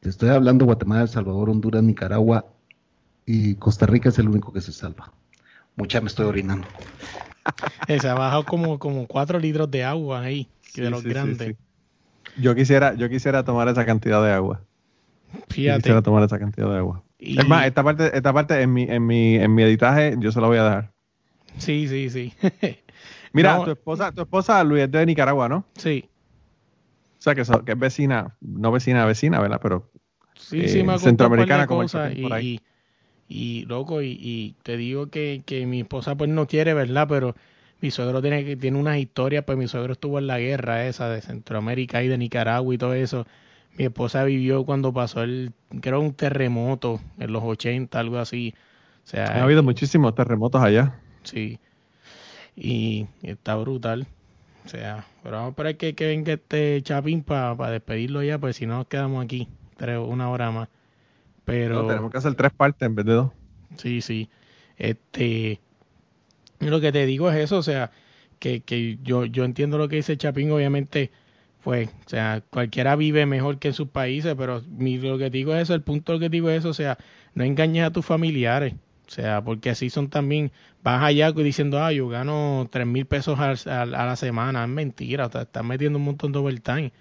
Te estoy hablando Guatemala, El Salvador, Honduras, Nicaragua y Costa Rica es el único que se salva. Mucha me estoy orinando. Se ha bajado como, como 4 litros de agua ahí, Sí, de los sí, sí, grandes. sí. Yo quisiera, yo quisiera tomar esa cantidad de agua. Yo Fíjate. quisiera tomar esa cantidad de agua. Y- Es más, esta parte, esta parte en mi, en mi, en mi editaje, yo se la voy a dejar. Sí, sí, sí. Mira, No. tu esposa, tu esposa Luis es de Nicaragua, ¿no? sí. O sea que, so- que es vecina, no vecina, vecina, ¿verdad? Pero Sí, eh, sí, me centroamericana como cosas y, por ahí. y, y, loco, y, y te digo que, que mi esposa pues no quiere, ¿verdad? Pero mi suegro tiene, que- tiene unas historias, pues mi suegro estuvo en la guerra esa de Centroamérica y de Nicaragua y todo eso. Mi esposa vivió cuando pasó el, creo, un terremoto en los 80, algo así. O sea, ha habido muchísimos terremotos allá. Sí. Y está brutal. O sea, pero vamos a esperar que, que venga este Chapín para despedirlo ya, pues si no nos quedamos aquí tres, una hora más. Pero No, tenemos que hacer tres partes en vez de dos. sí, sí. Este lo que te digo es eso, o sea, que, que yo, yo entiendo lo que dice Chapín, obviamente, pues, o sea, cualquiera vive mejor que en sus países, pero mi, lo que digo es eso, el punto que digo es eso, o sea, no engañes a tus familiares, o sea, porque así son también, vas allá diciendo, ah, yo gano tres mil pesos al- a, la semana, es mentira, o sea, estás metiendo un montón de overtime.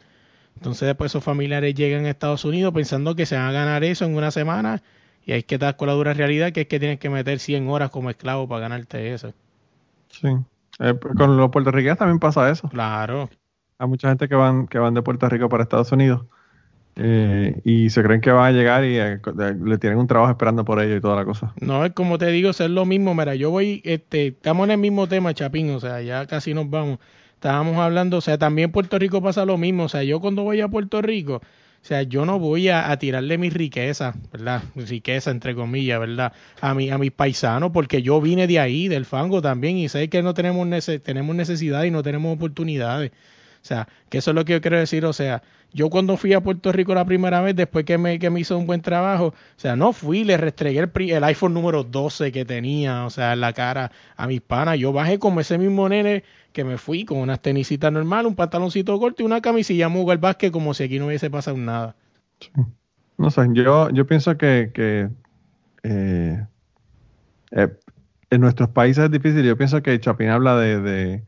Entonces después esos familiares llegan a Estados Unidos pensando que se van a ganar eso en una semana y hay que dar con la dura realidad que es que tienes que meter 100 horas como esclavo para ganarte eso. Sí. Eh, con los puertorriqueños también pasa eso. Claro. Hay mucha gente que van, que van de Puerto Rico para Estados Unidos eh, y se creen que van a llegar y eh, le tienen un trabajo esperando por ellos y toda la cosa. No, es como te digo, es lo mismo. Mira, yo voy, este, estamos en el mismo tema, Chapín, o sea, ya casi nos vamos. Estábamos hablando, o sea, también Puerto Rico pasa lo mismo. O sea, yo cuando voy a Puerto Rico, o sea, yo no voy a, tirarle mi riqueza, ¿verdad? Riqueza, entre comillas, ¿verdad? A, mi, a mis paisanos, porque yo vine de ahí, del fango también, y sé que no tenemos, nece- tenemos necesidad y no tenemos oportunidades. O sea, que eso es lo que yo quiero decir. O sea, yo cuando fui a Puerto Rico la primera vez, después que me, que me hizo un buen trabajo, o sea, no fui, le restregué el, el iPhone número 12 que tenía, o sea, en la cara a mis panas. Yo bajé como ese mismo nene que me fui con unas tenisitas normal, un pantaloncito corto y una camisilla muga al básquet como si aquí no hubiese pasado nada. No sé, yo, yo pienso que, que eh, eh, en nuestros países es difícil. Yo pienso que Chapín habla de, de,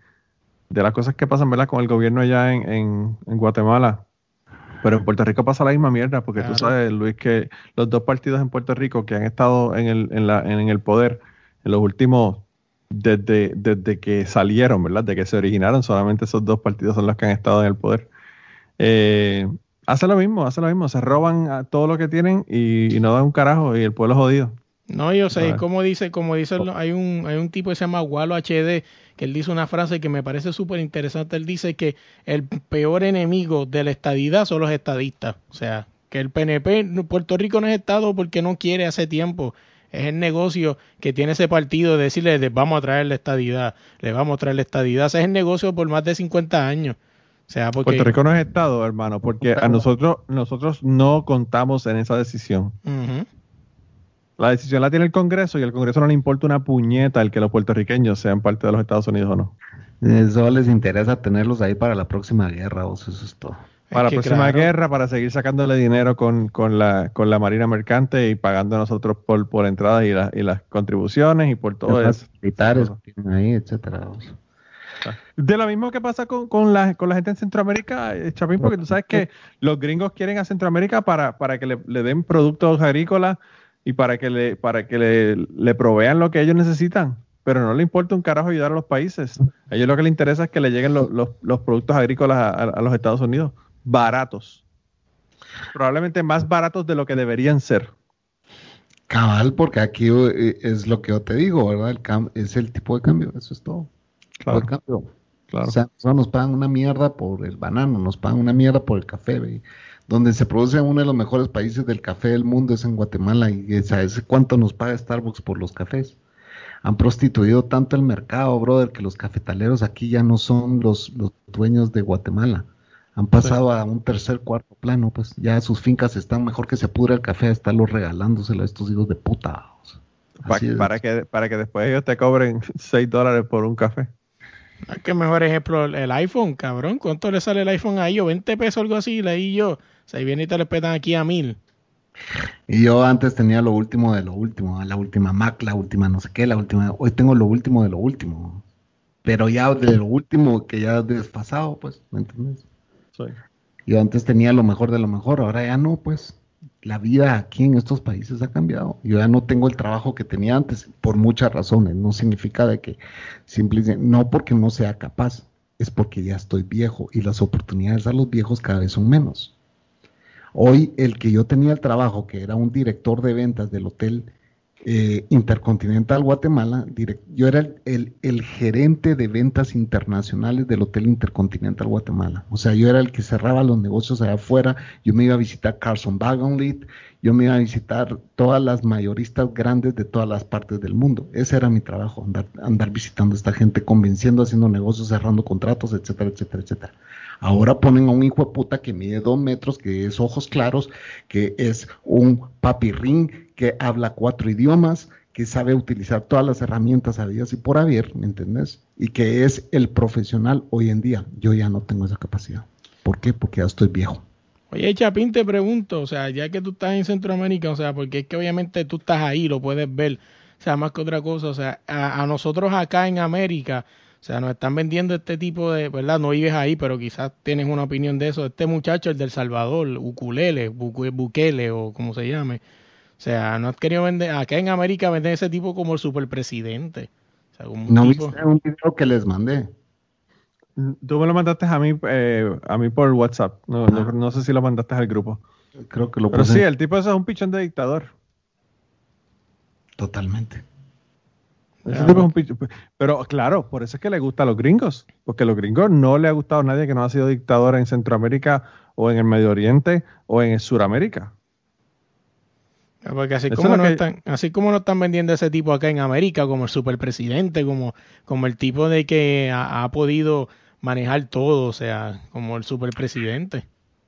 de las cosas que pasan ¿verdad? con el gobierno allá en, en, en Guatemala. Pero en Puerto Rico pasa la misma mierda, porque tú sabes, Luis, que los dos partidos en Puerto Rico que han estado en el, en la, en el poder en los últimos, desde, desde que salieron, ¿verdad? De que se originaron, solamente esos dos partidos son los que han estado en el poder. Eh, hace lo mismo, hace lo mismo, se roban a todo lo que tienen y, y no dan un carajo y el pueblo es jodido. No, yo sé, como dice, como dice, el- hay un, hay un tipo que se llama Walo HD, que él dice una frase que me parece súper interesante. Él dice que el peor enemigo de la estadidad son los estadistas. O sea, que el PNP, Puerto Rico no es estado porque no quiere hace tiempo. Es el negocio que tiene ese partido de decirle, le vamos a traer la estadidad, le vamos a traer la estadidad. Ese es el negocio por más de 50 años. O sea, porque... Puerto Rico no es Estado, hermano, porque a nosotros, nosotros no contamos en esa decisión. La decisión la tiene el Congreso y al Congreso no le importa una puñeta el que los puertorriqueños sean parte de los Estados Unidos o no. Eso les interesa tenerlos ahí para la próxima guerra, vos, eso es todo. Para la próxima claro, guerra, para seguir sacándole dinero con, con, la, con la Marina Mercante y pagando a nosotros por, por entradas y, la- y las contribuciones y por todo Los eso. militares que tienen ahí, etcétera. De lo mismo que pasa con, con, la, con la gente en Centroamérica, eh, Chapín, porque tú sabes que los gringos quieren a Centroamérica para, para que le, le den productos agrícolas y para que le, para que le, le provean lo que ellos necesitan. Pero no le importa un carajo ayudar a los países. A ellos lo que les interesa es que le lleguen los, los, los productos agrícolas a, a- a los Estados Unidos, baratos. Probablemente más baratos de lo que deberían ser. Cabal, porque aquí eh, es lo que yo te digo, ¿verdad? El cam- es el tipo de cambio, eso es todo. Claro, de cambio. claro. O sea, nos pagan una mierda por el banano, nos pagan una mierda por el café, ve. Donde se produce uno de los mejores países del café del mundo es en Guatemala y ¿sabes cuánto nos paga Starbucks por los cafés? Han prostituido tanto el mercado, brother, que los cafetaleros aquí ya no son los, los dueños de Guatemala. Han pasado a un tercer, cuarto plano, pues ya sus fincas están mejor que se pudre el café a estarlo regalándoselo a estos hijos de puta. o sea, Pa- así es. para, que, para que después ellos te cobren 6 dólares por un café. Ah, Qué mejor ejemplo, el- iPhone, cabrón. ¿Cuánto le sale el iPhone ahí? O 20 pesos, algo así, leí yo. O sea, ahí viene y te le petan aquí a mil. Y yo antes tenía lo último de lo último, la última Mac, la última no sé qué, la última. Hoy tengo lo último de lo último. Pero ya de lo último que ya desfasado, pues, ¿me entiendes? Yo antes tenía lo mejor de lo mejor, ahora ya no, pues. La vida aquí en estos países ha cambiado. Yo ya no tengo el trabajo que tenía antes, por muchas razones. No significa de que simplemente, no porque no sea capaz, es porque ya estoy viejo y las oportunidades a los viejos cada vez son menos. Hoy el que yo tenía el trabajo, que era un director de ventas del hotel eh, Intercontinental Guatemala, yo era el, el, gerente de ventas internacionales del Hotel Intercontinental Guatemala. O sea, yo era el que cerraba los negocios allá afuera, yo me iba a visitar Carson Wagonlit, yo me iba a visitar todas las mayoristas grandes de todas las partes del mundo. Ese era mi trabajo, andar, andar visitando a esta gente, convenciendo, haciendo negocios, cerrando contratos, etcétera, etcétera, etcétera. Ahora ponen a un hijo de puta que mide dos metros, que es ojos claros, que es un papirrín, que habla cuatro idiomas, que sabe utilizar todas las herramientas habidas y por haber, ¿me entiendes? Y que es el profesional hoy en día. Yo ya no tengo esa capacidad. ¿Por qué? Porque ya estoy viejo. Oye, Chapín, te pregunto, o sea, ya que tú estás en Centroamérica, o sea, porque es que obviamente tú estás ahí, lo puedes ver, o sea, más que otra cosa, o sea, a nosotros acá en América, o sea, nos están vendiendo este tipo de, ¿verdad? No vives ahí, pero quizás tienes una opinión de eso. Este muchacho, el del Salvador, Ukulele, Bukele o como se llame. O sea, no has querido vender, acá en América venden ese tipo como el superpresidente. O sea, como un no viste un video que les mandé. Tú me lo mandaste a mí, eh, a mí por WhatsApp. No, no, sé si lo mandaste al grupo. Creo que lo Pero sí, el tipo ese es un pichón de dictador. Totalmente. Pero claro, por eso es que le gusta a los gringos, porque a los gringos no le ha gustado a nadie que no ha sido dictador en Centroamérica o en el Medio Oriente o en Sudamérica. Porque así como, no están, así como no están vendiendo ese tipo acá en América, como el superpresidente, como, como el tipo de que ha podido manejar todo, o sea, como el superpresidente.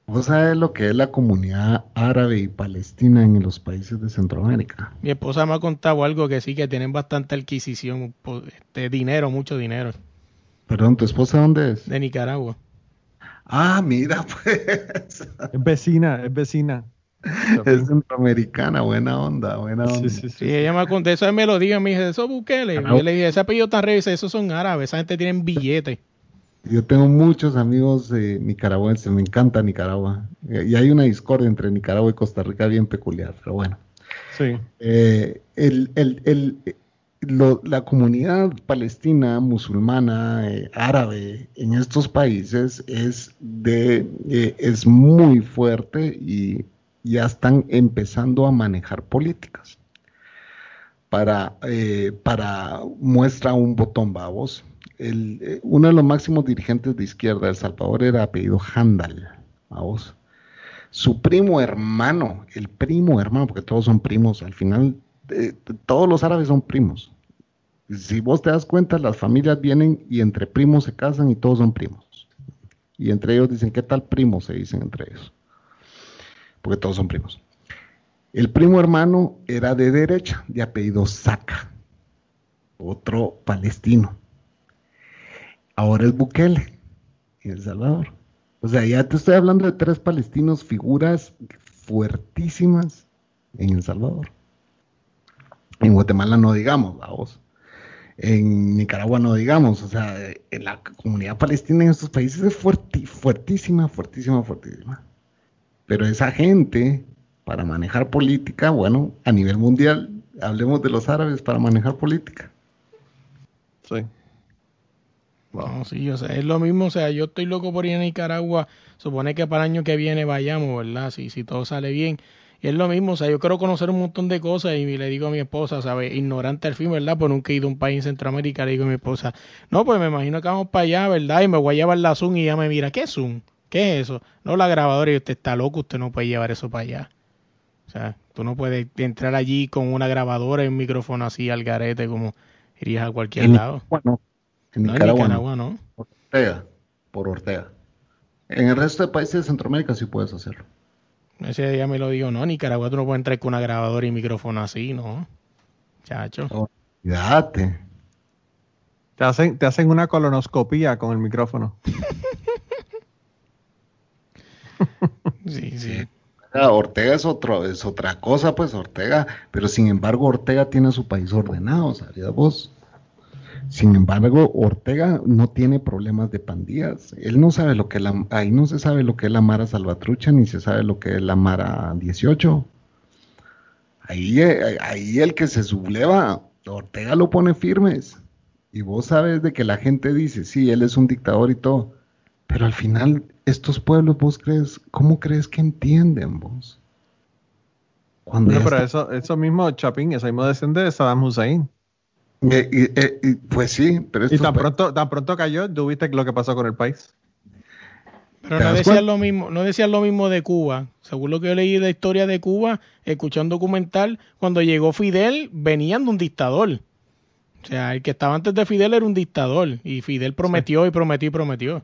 ¿Vos sabés lo que es la comunidad árabe y palestina en los países de Centroamérica? Mi esposa me ha contado algo que sí, que tienen bastante adquisición, de dinero, mucho dinero. Perdón, ¿tu esposa dónde es? De Nicaragua. Ah, mira, pues. Es vecina, es vecina. Es centroamericana, buena onda, buena onda. Sí, sí, sí. ella me contó, eso me lo dijo, me dice, eso Bukele. Yo le dije, ese apellido tan revisa, esos son árabes, esa gente tiene billetes. Yo tengo muchos amigos eh, nicaragüenses, me encanta Nicaragua. Y hay una discordia entre Nicaragua y Costa Rica bien peculiar, pero bueno. Sí. Eh, el, el, el, la comunidad palestina, musulmana, eh, árabe en estos países es, de, eh, es muy fuerte y ya están empezando a manejar políticas. Para, para muestra un botón, vamos el, eh, uno de los máximos dirigentes de izquierda de El Salvador era apellido Handal, vos. Su primo hermano, el primo hermano, porque todos son primos, al final eh, todos los árabes son primos. Si vos te das cuenta, las familias vienen y entre primos se casan y todos son primos. Y entre ellos dicen, ¿qué tal primo? Se dicen entre ellos. Porque todos son primos. El primo hermano era de derecha, de apellido Saca, otro palestino ahora es Bukele en El Salvador. O sea, ya te estoy hablando de tres palestinos, figuras fuertísimas en El Salvador. En Guatemala no digamos, vamos. En Nicaragua no digamos, o sea, en la comunidad palestina en estos países es fuertísima, fuertísima, fuertísima. Pero esa gente, para manejar política, bueno, a nivel mundial, hablemos de los árabes para manejar política. Sí. No, sí, o sea, es lo mismo, o sea, yo estoy loco por ir a Nicaragua, supone que para el año que viene vayamos, ¿verdad? Si, si todo sale bien. Y es lo mismo, o sea, yo quiero conocer un montón de cosas y le digo a mi esposa, ¿sabes? Ignorante al fin, ¿verdad? Pues nunca he ido a un país en Centroamérica, le digo a mi esposa, no, pues me imagino que vamos para allá, ¿verdad? Y me voy a llevar la Zoom y ella me mira, ¿qué es Zoom? ¿Qué es eso? No, la grabadora y usted está loco, usted no puede llevar eso para allá. O sea, tú no puedes entrar allí con una grabadora y un micrófono así al garete como irías a cualquier lado. Bueno, en Nicaragua, no. Por Ortega, por Ortega. En el resto de países de Centroamérica sí puedes hacerlo. Ese día me lo digo, no, Nicaragua tú no puedes entrar con una grabadora y micrófono así, ¿no? Chacho. Cuídate. Te hacen, te hacen una colonoscopía con el micrófono. sí, sí. Ortega, Ortega es, otro, es otra cosa, pues Ortega, pero sin embargo Ortega tiene su país ordenado, ¿sabías vos? Sin embargo, Ortega no tiene problemas de pandillas. Él no sabe lo que la, ahí no se sabe lo que es la Mara Salvatrucha, ni se sabe lo que es la Mara 18. Ahí, eh, ahí el que se subleva, Ortega lo pone firmes. Y vos sabes de que la gente dice, sí, él es un dictador y todo. Pero al final, estos pueblos, vos crees, ¿cómo crees que entienden vos? Cuando pero eso, eso mismo, Chapín, esa mismo descende de Saddam Hussein. Eh, pues sí, pero Y tan pronto, tan pronto cayó, ¿tú viste lo que pasó con el país? Pero no decían lo mismo, no decían lo mismo de Cuba. Según lo que yo leí de la historia de Cuba, escuché un documental, cuando llegó Fidel, venían de un dictador. O sea, el que estaba antes de Fidel era un dictador. Y Fidel prometió y prometió y prometió.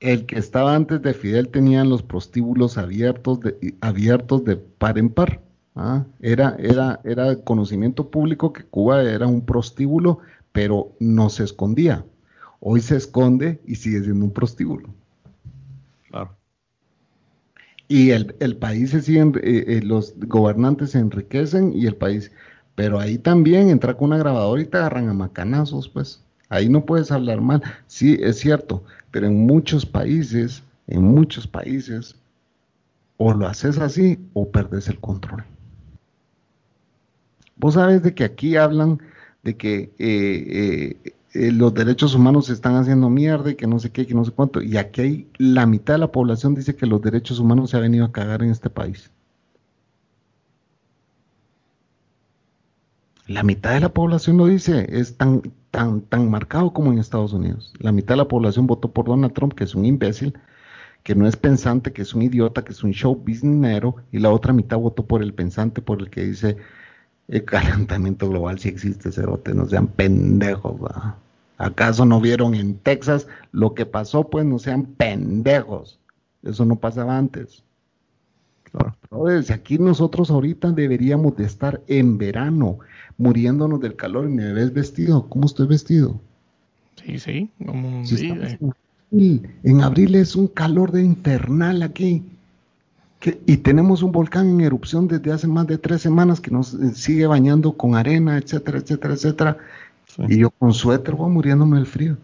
El que estaba antes de Fidel tenían los prostíbulos abiertos de, abiertos de par en par. ¿Ah? Era, era, era conocimiento público que Cuba era un prostíbulo, pero no se escondía. Hoy se esconde y sigue siendo un prostíbulo. Claro. Y el, el país se sigue, eh, eh, los gobernantes se enriquecen y el país, pero ahí también entra con una grabadora y te agarran a macanazos, pues. Ahí no puedes hablar mal. Sí, es cierto, pero en muchos países, en muchos países, o lo haces así o perdes el control. Vos sabes de que aquí hablan de que eh, eh, eh, los derechos humanos se están haciendo mierda y que no sé qué, que no sé cuánto. Y aquí hay la mitad de la población dice que los derechos humanos se han venido a cagar en este país. La mitad de la población lo dice, es tan, tan, tan marcado como en Estados Unidos. La mitad de la población votó por Donald Trump, que es un imbécil, que no es pensante, que es un idiota, que es un show businessero, y la otra mitad votó por el pensante, por el que dice el calentamiento global si existe, cerote, no sean pendejos, ¿Acaso no vieron en Texas lo que pasó? Pues no sean pendejos. Eso no pasaba antes. Desde aquí nosotros ahorita deberíamos de estar en verano, muriéndonos del calor y me ves vestido. ¿Cómo estoy vestido? Sí, sí, como en abril es un calor de infernal aquí y tenemos un volcán en erupción desde hace más de tres semanas que nos eh, sigue bañando con arena, etcétera, etcétera, etcétera. Y yo con suéter voy muriéndome del frío.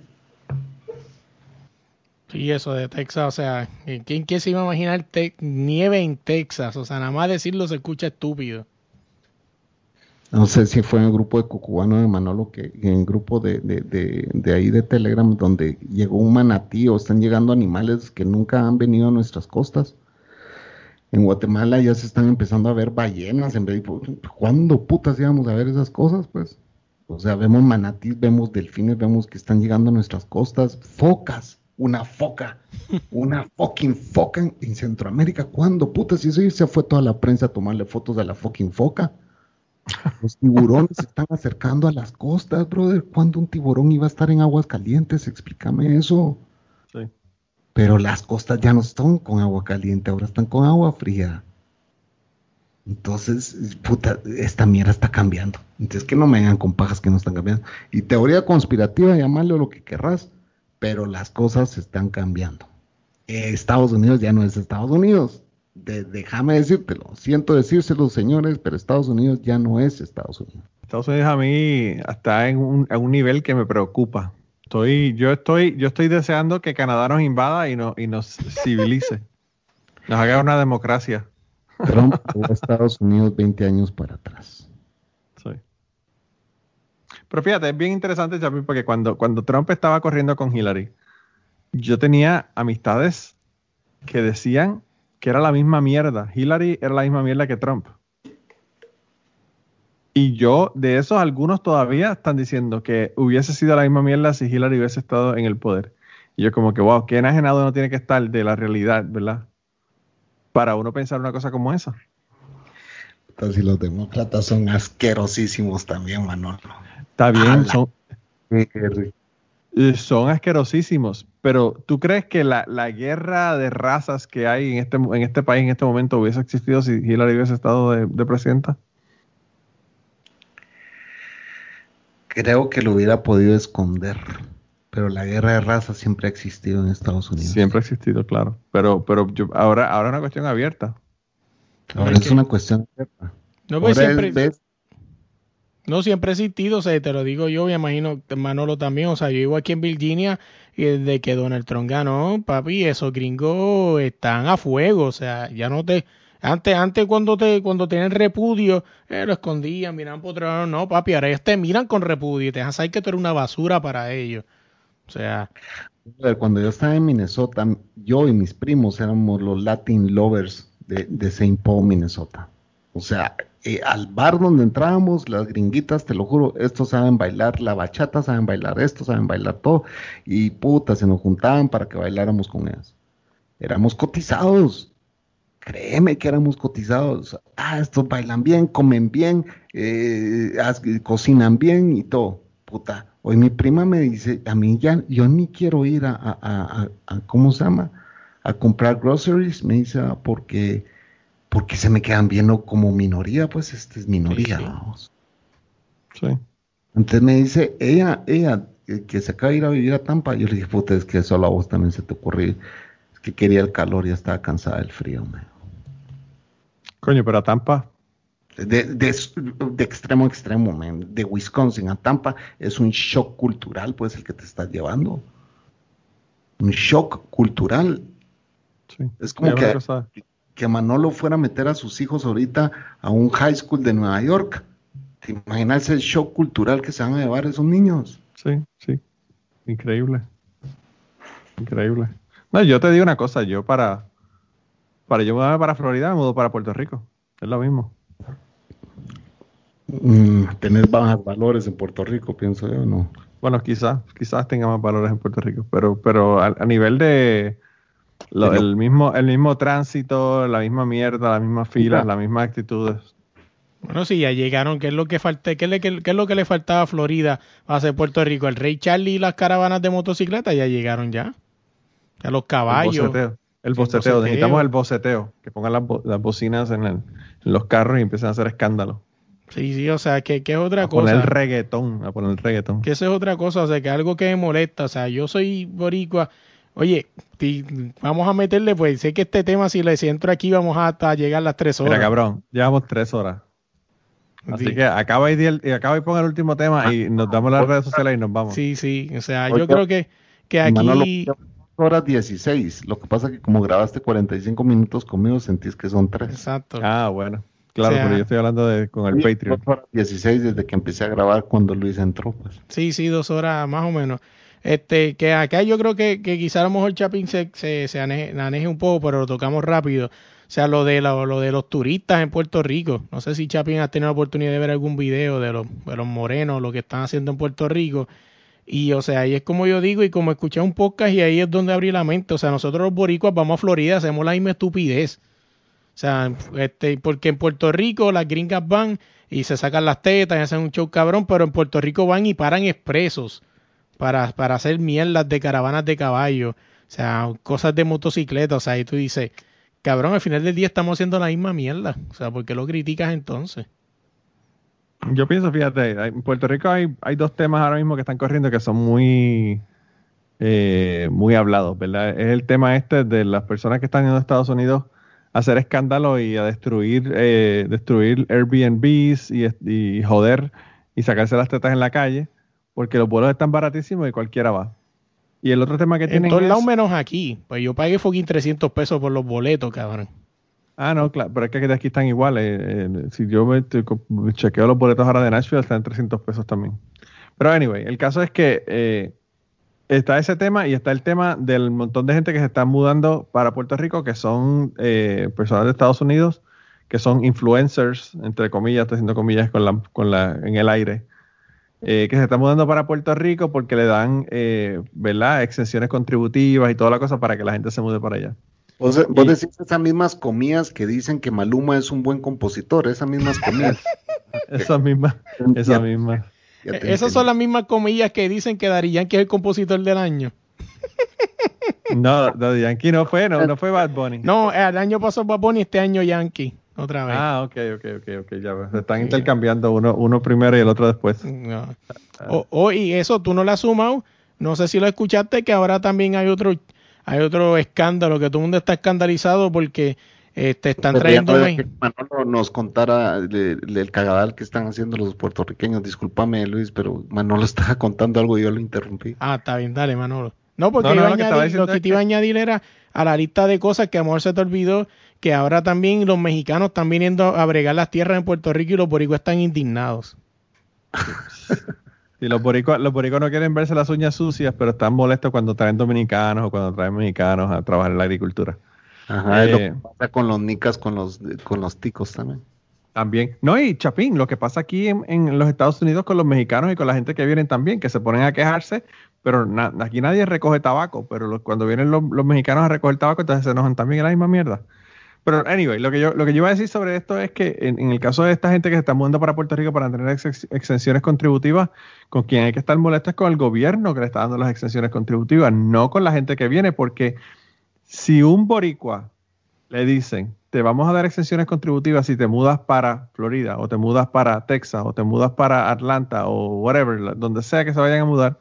Sí, eso de Texas, o sea, ¿quién, quién se iba a imaginar nieve en Texas? O sea, nada más decirlo se escucha estúpido. No sé si fue en el grupo de Cucubano de Manolo, que en el grupo de, de, de, de, ahí de Telegram, donde llegó un manatí o están llegando animales que nunca han venido a nuestras costas. En Guatemala ya se están empezando a ver ballenas. En vez de, ¿Cuándo putas íbamos a ver esas cosas? Pues, o sea, vemos manatís, vemos delfines, vemos que están llegando a nuestras costas, focas, una foca, una fucking foca en, Centroamérica. ¿Cuándo putas? Y eso se fue toda la prensa a tomarle fotos a la fucking foca. Los tiburones se están acercando a las costas, brother. ¿Cuándo un tiburón iba a estar en aguas calientes? Explícame eso. Pero las costas ya no están con agua caliente, ahora están con agua fría. Entonces, puta, esta mierda está cambiando. Entonces, que no me vengan con pajas que no están cambiando. Y teoría conspirativa, llamarle lo que querrás, pero las cosas están cambiando. Estados Unidos ya no es Estados Unidos. déjame decírtelo. Siento decírselo, señores, pero Estados Unidos ya no es Estados Unidos. Estados Unidos a mí está en en un nivel que me preocupa. Estoy, yo estoy, yo estoy deseando que Canadá nos invada y, no, y nos civilice. Nos haga una democracia. Trump a Estados Unidos 20 años para atrás. Sí. Pero fíjate, es bien interesante, Chapi, porque cuando, cuando Trump estaba corriendo con Hillary, yo tenía amistades que decían que era la misma mierda. Hillary era la misma mierda que Trump. Y yo, de esos, algunos todavía están diciendo que hubiese sido la misma mierda si Hillary hubiese estado en el poder. Y yo como que, wow, qué enajenado no tiene que estar de la realidad, ¿verdad? Para uno pensar una cosa como esa. Entonces, los demócratas son asquerosísimos también, Manolo. Está bien, son, son asquerosísimos, pero ¿tú crees que la, guerra de razas que hay en este, en este país en este momento hubiese existido si Hillary hubiese estado de presidenta? Creo que lo hubiera podido esconder. Pero la guerra de raza siempre ha existido en Estados Unidos. Siempre ha existido, claro. Pero, pero yo, ahora, ahora es una cuestión abierta. Ahora Es es que- una cuestión. No, pues siempre, ves, no siempre ha existido, o sea, te lo digo yo, me imagino Manolo también, o sea, yo vivo aquí en Virginia y desde que Donald Trump ganó, papi, esos gringos están a fuego, o sea, ya no te, antes, antes cuando te, cuando tenían repudio, eh, lo escondían, miraban por no, papi, ahora ellos te miran con repudio y te dejan saber que tú eres una basura para ellos, o sea, cuando yo estaba en Minnesota, yo y mis primos éramos los Latin lovers de, de St. Paul, Minnesota. O sea, eh, al bar donde entrábamos, las gringuitas, te lo juro, estos saben bailar la bachata, saben bailar esto, saben bailar todo, y puta, se nos juntaban para que bailáramos con ellas. Éramos cotizados, créeme que éramos cotizados. Ah, estos bailan bien, comen bien, eh, cocinan bien y todo. Puta, hoy mi prima me dice, a mí ya, yo ni quiero ir a, a- a- a- a- ¿cómo se llama? A comprar groceries, me dice, "ah, porque, porque se me quedan viendo como minoría, pues este es minoría. Sí, sí. vamos". Sí. Entonces me dice, ella, ella, eh, que se acaba de ir a vivir a Tampa, yo le dije, puta, es que solo a vos también se te ocurrió, es que quería el calor, ya estaba cansada del frío, me dijo. Coño, pero a Tampa. de, de, de extremo a extremo, man. de Wisconsin a Tampa, es un shock cultural, pues, el que te estás llevando. Un shock cultural. Sí. Es como que- Que Manolo fuera a meter a sus hijos ahorita a un high school de Nueva York. ¿Te imaginas el shock cultural que se van a llevar esos niños? Sí, sí. Increíble. Increíble. No, yo te digo una cosa, yo para para yo mudarme para Florida me mudo para Puerto Rico. Es lo mismo. Mm, tener bajos valores en Puerto Rico, pienso yo, ¿no? Bueno, quizás, quizás tenga más valores en Puerto Rico, pero, pero a, a nivel de lo- el mismo, el mismo tránsito, la misma mierda, las mismas filas, las mismas actitudes. Bueno, sí, ya llegaron. ¿Qué es lo que falta? ¿Qué, es le- qué- qué es lo que le faltaba a Florida para hacer Puerto Rico? El Rey Charlie y las caravanas de motocicleta ya llegaron ya. Ya los El caballos. El El boceteo. boceteo. Necesitamos el boceteo. Que pongan las, bo- las bocinas en, el- en los carros y empiecen a hacer escándalo. Sí, sí, o sea, que, que es otra A cosa. poner reggaetón. A poner reggaetón. Que eso es otra cosa, o sea, que algo que me molesta. O sea, yo soy boricua. Oye, ti- vamos a meterle, pues sé que este tema, si le entro aquí, vamos hasta llegar las tres horas. Mira, cabrón, llevamos tres horas. Así Sí. que acaba y, el- y acaba y ponga el último tema y nos damos las redes sociales y nos vamos. Sí, sí, o sea, Oye, yo creo que, que Manolo, aquí... horas 16. Lo que pasa es que como grabaste 45 minutos conmigo, sentís que son 3. Exacto. Ah, bueno. Claro, O sea- pero yo estoy hablando de con el Patreon. 16 desde que empecé a grabar cuando Luis entró, pues. Sí, sí, dos horas más o menos. Este, que acá yo creo que, que quizá a lo mejor Chapin se, se, se ane- aneje un poco, pero lo tocamos rápido. O sea, lo de, lo, lo de los turistas en Puerto Rico. No sé si Chapin ha tenido la oportunidad de ver algún video de los, de los morenos, lo que están haciendo en Puerto Rico. Y, o sea, ahí es como yo digo, y como escuché un podcast, y ahí es donde abrí la mente. O sea, nosotros los boricuas vamos a Florida, hacemos la misma estupidez. O sea, este, porque en Puerto Rico las gringas van y se sacan las tetas y hacen un show cabrón, pero en Puerto Rico van y paran expresos para, para hacer mierdas de caravanas de caballo, o sea, cosas de motocicleta, o sea, y tú dices, cabrón, al final del día estamos haciendo la misma mierda, o sea, ¿por qué lo criticas entonces? Yo pienso, fíjate, en Puerto Rico hay, hay dos temas ahora mismo que están corriendo que son muy, eh, muy hablados, ¿verdad? Es el tema este de las personas que están en Estados Unidos a hacer escándalo y a destruir, eh, destruir Airbnbs y, y joder y sacarse las tetas en la calle porque los vuelos están baratísimos y cualquiera va. Y el otro tema que En tienen todos es- lados menos aquí, pues yo pagué fucking 300 pesos por los boletos, cabrón. Ah, no, claro, pero es que aquí están iguales. eh, eh, si yo chequeo los boletos ahora de Nashville, están en 300 pesos también. Pero anyway, el caso es que eh, está ese tema y está el tema del montón de gente que se está mudando para Puerto Rico, que son personas de Estados Unidos, que son influencers, entre comillas, estoy haciendo comillas con la, con la, en el aire, que se están mudando para Puerto Rico porque le dan, ¿verdad?, exenciones contributivas y toda la cosa para que la gente se mude para allá. Vos, vos Y- decís esas mismas comidas que dicen que Maluma es un buen compositor, esas mismas comidas. Esas mismas, Ya- esas mismas. ya te Eh, Esas son las mismas comillas que dicen que Dari Yankee es el compositor del año. No, Daddy Yankee no fue, no, no fue Bad Bunny. No, el año pasó Bad Bunny, este año Yankee, otra vez. Ah, ok, ok, ok, ok, ya. Se están intercambiando uno, uno primero y el otro después. No. O, o- y eso tú no lo has sumado. No sé si lo escuchaste, que ahora también hay otro, hay otro escándalo, que todo el mundo está escandalizado porque Este, están Pero trayendo no Mex- era que Manolo nos contara de- del cagadal que están haciendo los puertorriqueños. Discúlpame, Luis, pero Manolo estaba contando algo y yo lo interrumpí. Ah, está bien, dale, Manolo. No, porque No, no, iba que estaba añadir- lo que es te iba a que- añadir era a la lista de cosas que a lo mejor se te olvidó que ahora también los mexicanos están viniendo a bregar las tierras en Puerto Rico y los boricuas están indignados. Y los boricuas, los boricuas no quieren verse las uñas sucias, pero están molestos cuando traen dominicanos o cuando traen mexicanos a trabajar en la agricultura. Ajá, es lo Eh, que pasa con los nicas, con los, con los ticos también. También. No, y Chapín, lo que pasa aquí en, en los Estados Unidos con los mexicanos y con la gente que vienen también, que se ponen a quejarse, pero na- aquí nadie recoge tabaco, pero los- cuando vienen los, los mexicanos a recoger tabaco, entonces se enojan también en la misma mierda. Pero, anyway, lo que yo, lo que yo iba a decir sobre esto es que en, en el caso de esta gente que se está mudando para Puerto Rico para tener ex- exenciones contributivas, con quien hay que estar molesto es con el gobierno que le está dando las exenciones contributivas, no con la gente que viene, porque si un boricua le dicen, te vamos a dar exenciones contributivas si te mudas para Florida, o te mudas para Texas, o te mudas para Atlanta, o whatever, donde sea que se vayan a mudar,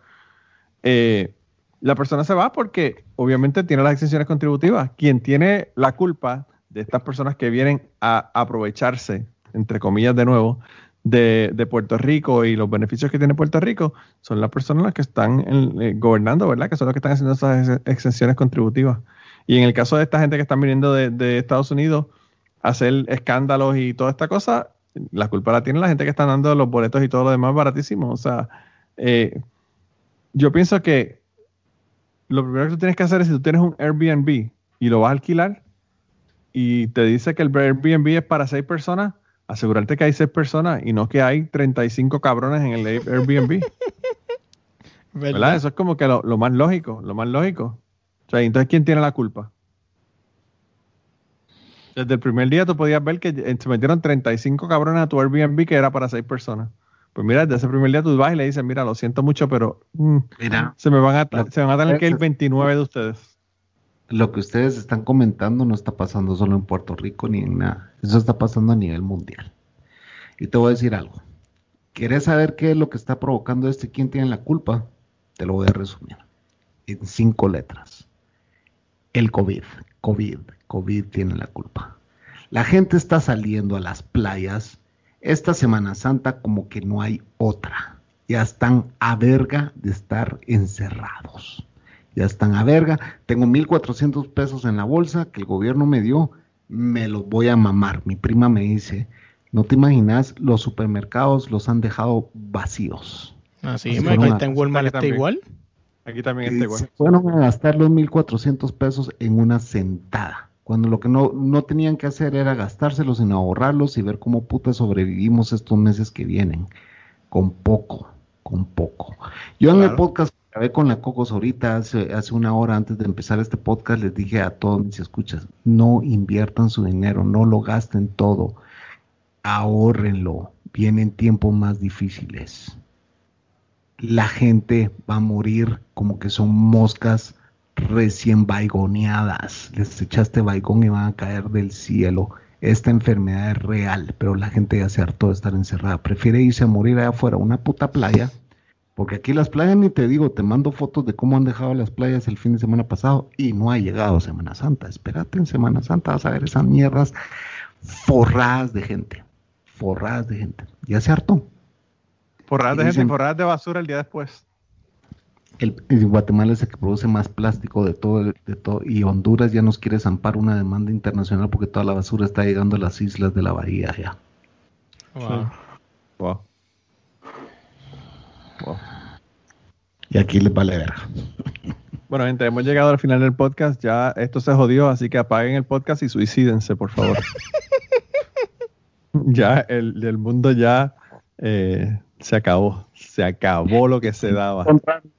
eh, la persona se va porque obviamente tiene las exenciones contributivas. Quien tiene la culpa de estas personas que vienen a aprovecharse, entre comillas de nuevo, de, de Puerto Rico y los beneficios que tiene Puerto Rico, son las personas las que están eh, gobernando, ¿verdad? Que son los que están haciendo esas ex- exenciones contributivas. Y en el caso de esta gente que están viniendo de, de Estados Unidos a hacer escándalos y toda esta cosa, la culpa la tiene la gente que están dando los boletos y todo lo demás baratísimo. O sea, eh, yo pienso que lo primero que tú tienes que hacer es si tú tienes un Airbnb y lo vas a alquilar y te dice que el Airbnb es para seis personas, asegurarte que hay seis personas y no que hay 35 cabrones en el Airbnb. ¿Verdad? Eso es como que lo, lo más lógico, lo más lógico. O sea, entonces, ¿quién tiene la culpa? Desde el primer día tú podías ver que eh, se metieron 35 cabrones a tu Airbnb que era para seis personas. Pues mira, desde ese primer día tú vas y le dices, mira, lo siento mucho, pero mm, Mira, se me van a, Lo- se van a tener que ir 29 de ustedes. Lo que ustedes están comentando no está pasando solo en Puerto Rico ni en nada. Eso está pasando a nivel mundial. Y te voy a decir algo. ¿Quieres saber qué es lo que está provocando esto y quién tiene la culpa? Te lo voy a resumir. En cinco letras. El COVID. COVID. COVID tiene la culpa. La gente está saliendo a las playas esta Semana Santa como que no hay otra. Ya están a verga de estar encerrados. Ya están a verga. Tengo 1.400 pesos en la bolsa que el gobierno me dio. Me los voy a mamar. Mi prima me dice, no te imaginas, los supermercados los han dejado vacíos. Así, Así es, fueron que a- está en Walmart está igual. Aquí también está igual. se fueron a gastar los 1.400 pesos en una sentada. Cuando lo que no, no tenían que hacer era gastárselos, sino ahorrarlos y ver cómo puta sobrevivimos estos meses que vienen. Con poco, con poco. Yo en el podcast grabé con la Cocos ahorita, hace, hace una hora antes de empezar este podcast, les dije a todos mis escuchas, no inviertan su dinero, no lo gasten todo, ahórrenlo. Vienen tiempos más difíciles la gente va a morir como que son moscas recién baigoneadas. Les echaste baigón y van a caer del cielo. Esta enfermedad es real, pero la gente ya se hartó de estar encerrada. Prefiere irse a morir allá afuera, una puta playa. Porque aquí las playas, ni te digo, te mando fotos de cómo han dejado las playas el fin de semana pasado y no ha llegado Semana Santa. Espérate en Semana Santa, vas a ver esas mierdas forradas de gente. Forradas de gente. Ya se hartó. Forradas de gente, forradas de basura el día después. El, el Guatemala es el que produce más plástico de todo, el- de todo, y Honduras ya nos quiere zampar una demanda internacional porque toda la basura está llegando a las islas de la bahía ya. Wow. Wow. Wow. Y aquí les vale verga. Bueno, gente, hemos llegado al final del podcast. Ya esto se jodió, así que apaguen el podcast y suicídense, por favor. ya el, el mundo ya eh, se acabó. Se acabó lo que se daba.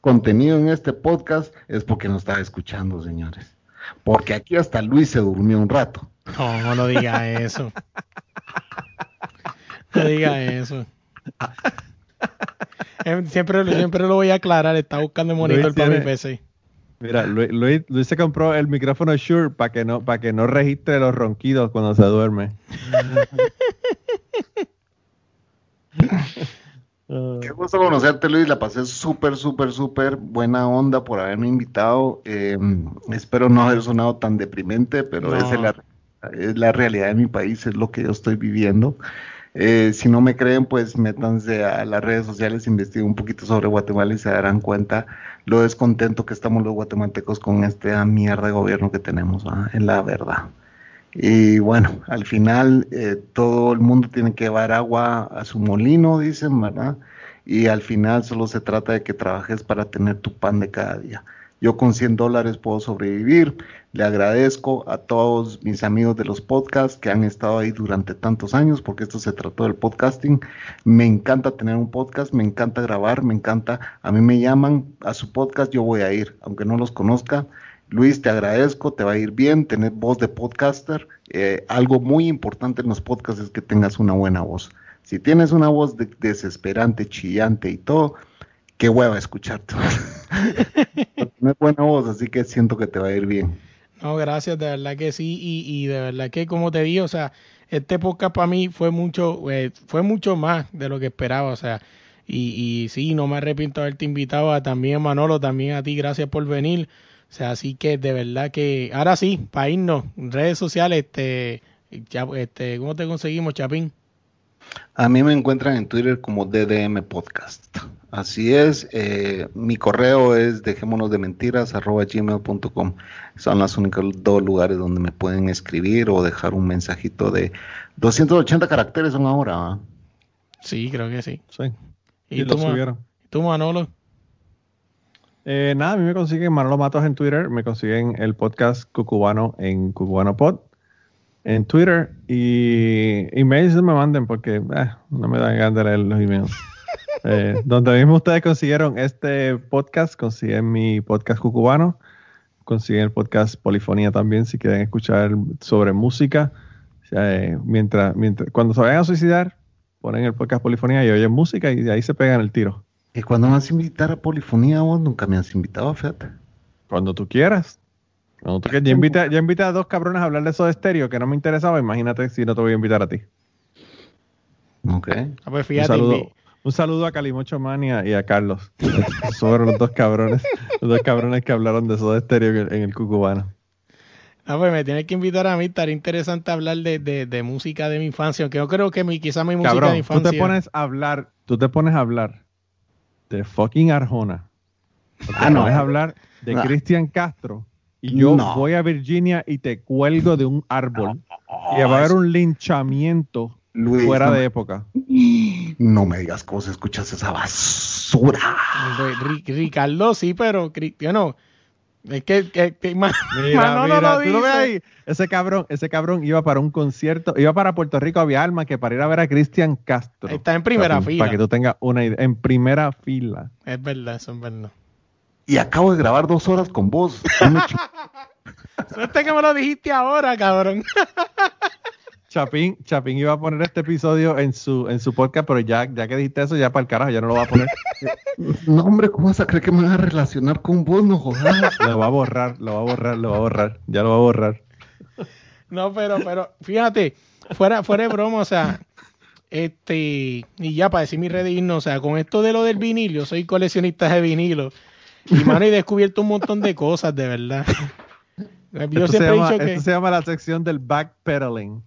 Contenido en este podcast es porque nos estaba escuchando, señores. Porque aquí hasta Luis se durmió un rato. No, no diga eso. No diga eso. Em, Siempre, siempre lo voy a aclarar. Está buscando el monitor Luis para mi PC. Mira, Luis, Luis- Luis se compró el micrófono Shure para que no para que no registre los ronquidos cuando se duerme. Qué gusto conocerte, Luis. La pasé súper, súper, súper buena onda por haberme invitado. Eh, espero no haber sonado tan deprimente, pero No. esa es la, Es la realidad de mi país, es lo que yo estoy viviendo. Eh, si no me creen, pues métanse a las redes sociales, investiguen un poquito sobre Guatemala y se darán cuenta lo descontento que estamos los guatemaltecos con esta mierda de gobierno que tenemos, en la verdad. Y bueno, al final eh, todo el mundo tiene que llevar agua a su molino, dicen, ¿verdad? Y al final solo se trata de que trabajes para tener tu pan de cada día. Yo con 100 dólares puedo sobrevivir. Le agradezco a todos mis amigos de los podcasts que han estado ahí durante tantos años, porque esto se trató del podcasting. Me encanta tener un podcast, me encanta grabar, me encanta. A mí me llaman a su podcast, yo voy a ir, aunque no los conozca. Luis, te agradezco, te va a ir bien tener voz de podcaster. Eh, algo muy importante en los podcasts es que tengas una buena voz. Si tienes una voz desesperante, chillante y todo, qué hueva escucharte. no es buena voz, así que siento que te va a ir bien. No, gracias, de verdad que sí, y, de verdad que como te digo, o sea, este podcast para mí fue mucho, eh, fue mucho más de lo que esperaba, o sea, y, y sí, no me arrepiento de haberte invitado a también Manolo, también a ti, gracias por venir, o sea, así que de verdad que, ahora sí, para irnos, redes sociales, este, ya, este, ¿cómo te conseguimos, Chapín? A mí me encuentran en Twitter como DDM Podcast. Así es, eh, mi correo es dejémonos de mentiras arroba gmail.com. Son los únicos dos lugares donde me pueden escribir o dejar un mensajito de 280 caracteres son ahora. Sí, creo que sí. Sí. ¿Y, tú, lo subieron. ¿Tú, Manolo? Eh, nada, a mí me consiguen Manolo Matos en Twitter, me consiguen el podcast Cucubano en Cucubano Pod en Twitter y emails me manden porque eh, no me dan ganas de leer los emails. Eh, donde mismo ustedes consiguieron este podcast, consiguen mi podcast cucubano, consiguen el podcast Polifonía también si quieren escuchar sobre música. Eh, mientras, mientras, cuando se vayan a suicidar, ponen el podcast Polifonía y oyen música y de ahí se pegan el tiro. ¿Y cuando me vas a invitar a Polifonía vos? Nunca me has invitado, fíjate. Cuando tú quieras. No, ya, invité, ya invité a dos cabrones a hablar de eso de estéreo que no me interesaba. Imagínate si no te voy a invitar a ti. Ok. Ah, pues un, saludo, un saludo a Calimocho Mania y a Carlos. Son los dos cabrones. Los dos cabrones que hablaron de eso de estéreo en el cucubano. Ah, pues me tienes que invitar a mí. Estaría interesante hablar de, de, de música de mi infancia. Aunque yo creo que mi, quizá mi música de infancia. Tú te pones a hablar, tú te pones a hablar de fucking Arjona. ah, no. Te pones a hablar de Cristian Castro y yo voy a Virginia y te cuelgo de un árbol y va a haber un linchamiento fuera de época. No me digas cómo se escuchas esa basura. Ricardo, sí, pero Cristiano. Es que, que, mira, mira, tú lo ves ahí. Ese cabrón, ese cabrón iba para un concierto, iba para Puerto Rico, había alma que para ir a ver a Cristian Castro. Está en primera fila. Para que tú tengas una idea. En primera fila. Es verdad, eso es verdad y acabo de grabar dos horas con vos. Suerte que me lo dijiste ahora, cabrón. Chapín, Chapín iba a poner este episodio en su, en su podcast, pero ya, ya que dijiste eso, ya para el carajo, ya no lo va a poner. No, hombre, ¿cómo vas a creer que me van a relacionar con vos? No jodas. Lo va a borrar, lo va a borrar, lo va a borrar. Ya lo va a borrar. No, pero, pero, fíjate, fuera, fuera de broma, o sea, este, y ya para decir mi red o sea, con esto de lo del vinilo, soy coleccionista de vinilo. Y mano, he descubierto un montón de cosas, de verdad. Yo esto siempre he dicho que. Esto se llama la sección del backpedaling.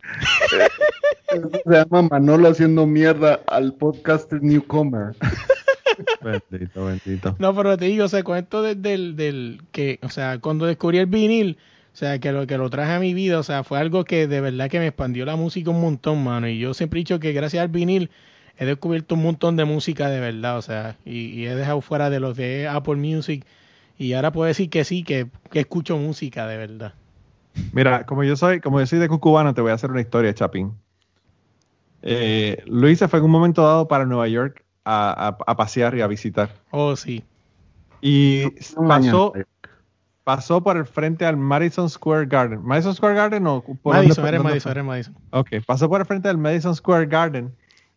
Esto se llama Manolo haciendo mierda al podcaster newcomer. Bendito, bendito. No, pero te digo, o sea, con esto del, del, que, o sea, cuando descubrí el vinil, o sea, que lo que lo traje a mi vida, o sea, fue algo que de verdad que me expandió la música un montón, mano. Y yo siempre he dicho que gracias al vinil he descubierto un montón de música de verdad, o sea, y, he dejado fuera de los de Apple Music y ahora puedo decir que sí, que, escucho música de verdad. Mira, como yo soy, como yo soy de Cucubano, te voy a hacer una historia, Chapín. Eh, Luis se fue en un momento dado para Nueva York a, pasear y a visitar. Oh, sí. Y pasó, pasó por el frente al Madison Square Garden. ¿Madison Square Garden o por Madison, Madison, era Madison. Ok, pasó por el frente del Madison Square Garden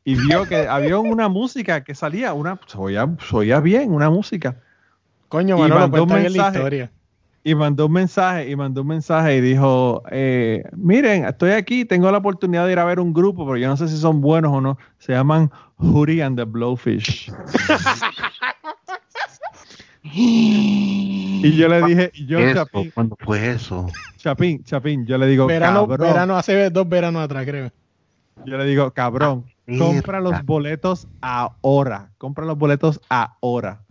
y vio que había una música que salía, una se oía, bien, una música. Coño, Manolo, mandó un mensaje, la historia. Y mandó un mensaje, y mandó un mensaje y dijo, eh, miren, estoy aquí, tengo la oportunidad de ir a ver un grupo, pero yo no sé si son buenos o no. Se llaman Hootie and the Blowfish. Y yo le dije, y yo, Eso, Chapín, ¿Cuándo fue eso? Chapín, Chapín, yo le digo, Verano, cabrón, verano hace dos veranos atrás, creo. yo le digo, cabrón, Ah, compra los boletos ahora, compra los boletos ahora.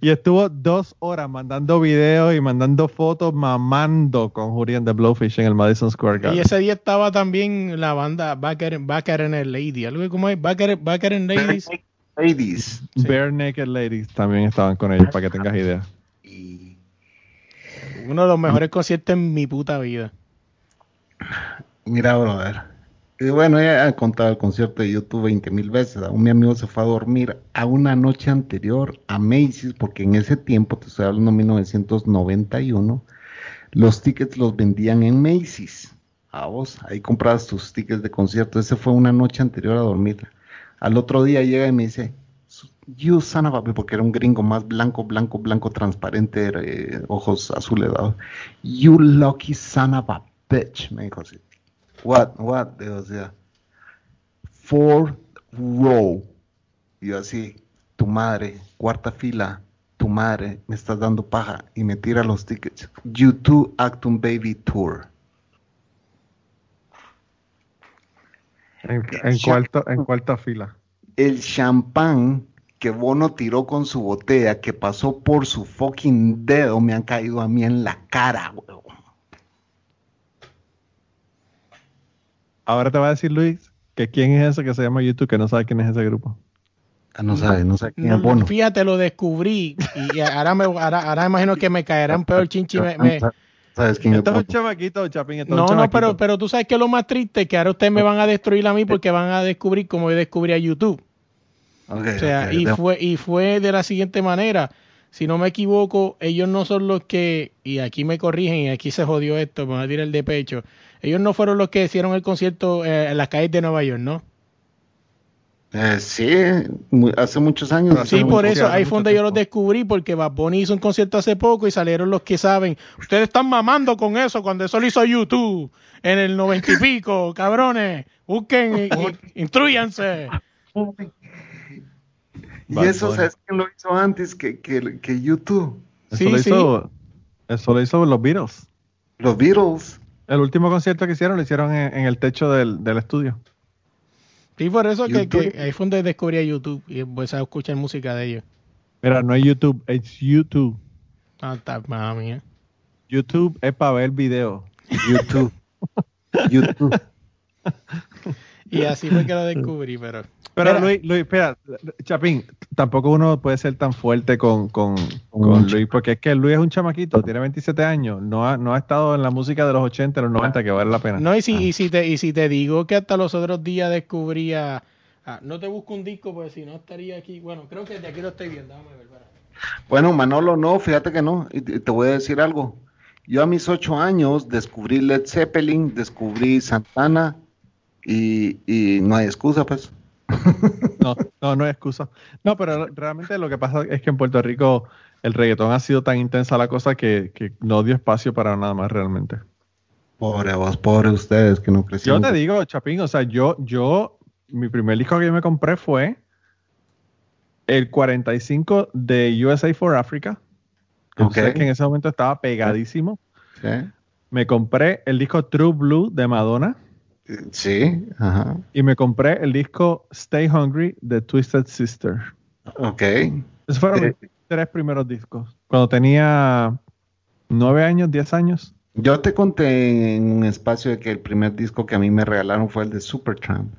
Y estuvo dos horas mandando videos y mandando fotos, mamando con Julian de Blowfish en el Madison Square Y Garden. ese día estaba también la banda Backer, Backer and Lady. Algo como es Backer, Backer and Ladies. Ladies. Sí. Bare Naked Ladies también estaban con ellos, para que tengas idea. Y Uno de los mejores conciertos en mi puta vida. mira, brother. Bueno, ya he contado el concierto de YouTube 20 mil veces. Aún mi amigo se fue a dormir a una noche anterior a Macy's, porque en ese tiempo, te estoy hablando de 1991, los tickets los vendían en Macy's. A vos, ahí comprabas tus tickets de concierto. Ese fue una noche anterior a dormir. Al otro día llega y me dice, You son of a bitch", porque era un gringo más blanco, blanco, blanco, transparente, eh, ojos azules. You lucky son of a bitch, me dijo así. What, what, o sea, fourth row. Y yo así, tu madre, cuarta fila, tu madre, me estás dando paja y me tira los tickets. YouTube Actum Baby Tour. En, en cuarto, en cuarta fila. El champán que Bono tiró con su botella, que pasó por su fucking dedo, me han caído a mí en la cara, huevón. Ahora te va a decir Luis que quién es ese que se llama YouTube, que no sabe quién es ese grupo. Ah, no sabe, no sabe quién es Bono. fíjate, lo descubrí. Y ahora, me, ahora, ahora imagino que me caerán peor chinchi. Me, me- ¿Sabes quién es Esto es un chamaquito, Chapín. esto es un No, no, pero, pero tú sabes que lo más triste es que ahora ustedes me van a destruir a mí porque van a descubrir cómo yo descubrí a YouTube. Ok, O sea, y fue, y fue de la siguiente manera. Si no me equivoco, ellos no son los que, y aquí me corrigen, y aquí se jodió esto, me van a tirar el de pecho. Ellos no fueron los que hicieron el concierto eh, en las calles de Nueva York, ¿no? Eh, sí, hace muchos años. hace Sí, por eso, ahí fue donde yo los descubrí, porque Bad Bunny hizo un concierto hace poco y salieron los que saben. Ustedes están mamando con eso cuando eso lo hizo YouTube en el noventa y pico, cabrones. Busquen, y, y- instruyanse. Y Bad eso, Bunny. ¿sabes quién lo hizo antes que, que, que YouTube? Eso Sí, lo sí. hizo, eso lo hizo los Beatles. Los Beatles. El último concierto que hicieron lo hicieron en, en el techo del, del estudio. Sí, por eso que, que ahí fue donde descubrí a YouTube y empecé a escuchar música de ellos. Mira, no es YouTube, es YouTube. Ah, está, mala mía. YouTube es para ver video. YouTube. YouTube. Y así fue que lo descubrí, pero. Pero Mira, Luis, Luis, espera, Chapín, tampoco uno puede ser tan fuerte con, con, Luis, porque es que Luis es un chamaquito, tiene 27 años, no ha, no ha estado en la música de los 80, los 90, que vale la pena. No, y si, y, si te, y si te digo que hasta los otros días descubría. ah, no te busco un disco, porque si no estaría aquí. Bueno, creo que de aquí lo estoy viendo. Déjame ver. Bueno, Manolo, no, fíjate que no. Y te te voy a decir algo. Yo a mis ocho años descubrí Led Zeppelin, descubrí Santana y, y no hay excusa, pues. No, no, no hay excusa. No, pero realmente lo que pasa es que en Puerto Rico el reggaetón ha sido tan intensa la cosa que, que no dio espacio para nada más realmente. Pobre vos, pobre ustedes que no Yo crecieron. te digo, Chapín, o sea, yo, yo, mi primer disco que yo me compré fue el 45 de USA for Africa. que tú Ok. sabes que en ese momento estaba pegadísimo. ¿Sí? Me compré el disco True Blue de Madonna Sí, ajá. y me compré el disco Stay Hungry de Twisted Sister. Ok. Esos fueron Eh. mis tres primeros discos. Cuando tenía nueve años, diez años. Yo te conté en un espacio de que el primer disco que a mí me regalaron fue el de Supertramp.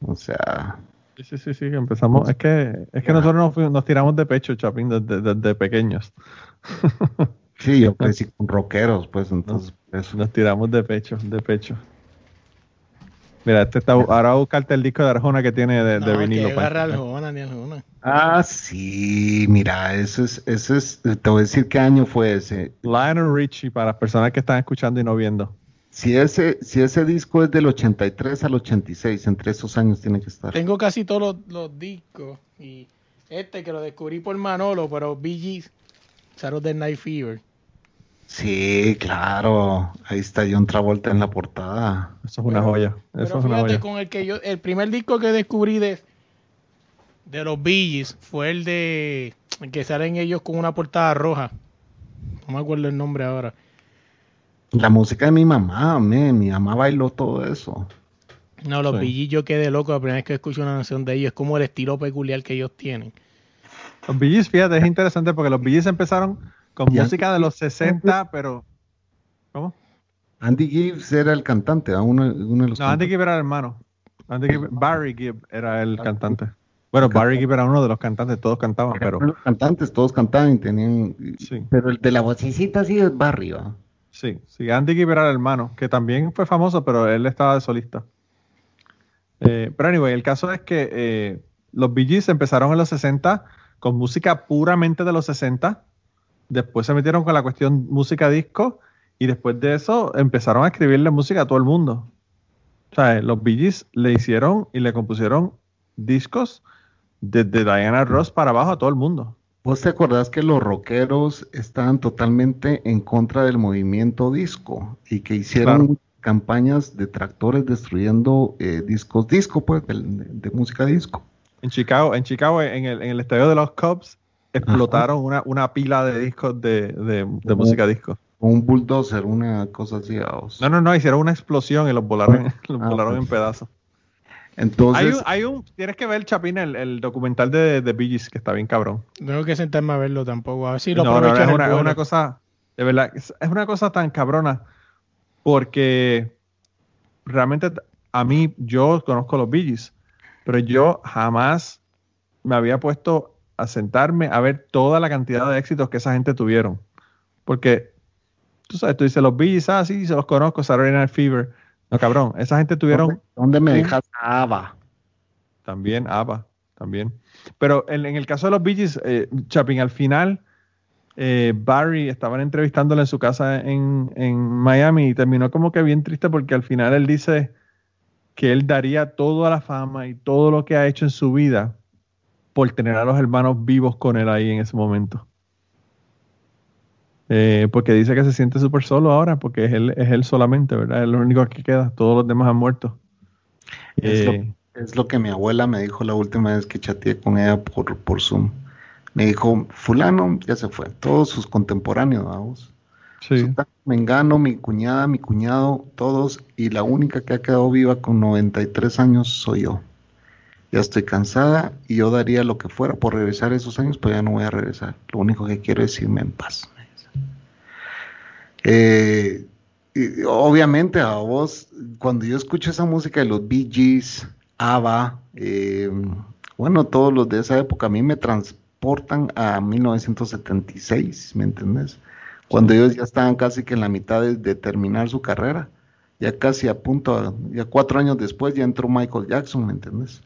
O sea, Sí, sí, sí, sí, empezamos. Es que, es que nosotros nos, tiramos de pecho, Chapín, desde, desde pequeños. sí, yo crecí con rockeros, pues entonces. Nos tiramos de pecho, de pecho. Mira, este está, ahora a buscarte el disco de Arjona que tiene de, de No, vinilo. que Arjona, ni Arjona. Ah, sí, mira, eso es, eso es, te voy a decir qué año fue ese. Lionel Richie, para las personas que están escuchando y no viendo. Si ese, si ese disco es del 83 al 86, entre esos años tiene que estar. Tengo casi todos los, los discos. Y este que lo descubrí por Manolo, pero BG, Saturday Night Fever. Sí, claro, ahí está John Travolta en la portada. Eso es una Pero- joya. Pero Eso es una fíjate, joya. con el que yo, el primer disco que descubrí de, de los Billys fue el de que salen ellos con una portada roja. No me acuerdo el nombre ahora. La música de mi mamá, man, mi mamá bailó todo eso. No, los Sí. Billys yo quedé loco la primera vez que escucho una canción de ellos. Es como el estilo peculiar que ellos tienen. Los Gees, fíjate, es interesante porque los Gees empezaron con Ya. música de los 60, pero... ¿Cómo? Andy Gibbs era el cantante, ¿ah? uno, uno de los No, Andy cantantes. Gibb era el hermano. Andy Gibb- Barry Gibb era el cantante. Bueno, Barry Gibb era uno de los cantantes, todos cantaban, pero Los cantantes, todos cantaban y tenían. Sí. Pero el de la vocecita sí es Barry, ¿va? sí, sí, Andy Gibb era el hermano, que también fue famoso, pero él estaba de solista. Eh, pero anyway, el caso es que eh, los Bee Gees empezaron en los 60 con música puramente de los 60, después se metieron con la cuestión música disco y después de eso empezaron a escribirle música a todo el mundo. O sea, los Bee Gees le hicieron y le compusieron discos desde Diana Ross para abajo a todo el mundo. ¿Vos te acordás que los rockeros estaban totalmente en contra del movimiento disco y que hicieron Claro. campañas de tractores destruyendo eh, discos disco, pues, de, de música disco? En Chicago, en Chicago, en el, en el estadio de los Cubs, explotaron una, una pila de discos de, de- de música disco. Un bulldozer, una cosa así. No, no, no, hicieron una explosión y los volaron, los Ah, volaron pues. en pedazos. Entonces, Hay un, hay un, tienes que ver, Chapín, el, el documental de, de Bee Gees, que está bien cabrón. Tengo que sentarme a verlo tampoco. A ver si lo No, no, es una, es una cosa, de verdad, es, es una cosa tan cabrona, porque realmente a mí, yo conozco los Bee Gees, pero yo jamás me había puesto a sentarme a ver toda la cantidad de éxitos que esa gente tuvieron. Porque, tú sabes, tú dices los Bee Gees, ah, sí, se los conozco, Saturday Night Fever. No, cabrón, esa gente tuvieron ¿dónde me dejas a Ava? también, ABBA, también. Pero en, en el caso de los Bee Gees, eh, Chapin, al final, eh, Barry estaban entrevistándole en su casa en, en Miami y terminó como que bien triste porque al final él dice que él daría toda la fama y todo lo que ha hecho en su vida por tener a los hermanos vivos con él ahí en ese momento. Eh, porque dice que se siente súper solo ahora porque es él, es él solamente, ¿verdad? Es lo único que queda, todos los demás han muerto. Es lo- Eh, Es lo que mi abuela me dijo la última vez que chateé con ella por, por Zoom. Me dijo, fulano ya se fue, todos sus contemporáneos, vamos. sí. Mengano, mi cuñada, mi cuñado, todos, y la única que ha quedado viva con 93 años soy yo. Ya estoy cansada y yo daría lo que fuera por regresar esos años, pero ya no voy a regresar. Lo único que quiero es irme en paz. Eh, obviamente a vos, cuando yo escucho esa música de los Bee Gees, ABBA, eh, bueno, todos los de esa época, a mí me transportan a 1976, ¿me entendés? Cuando ellos ya estaban casi que en la mitad de, de terminar su carrera, ya casi a punto, ya cuatro años después ya entró Michael Jackson, ¿me entendés?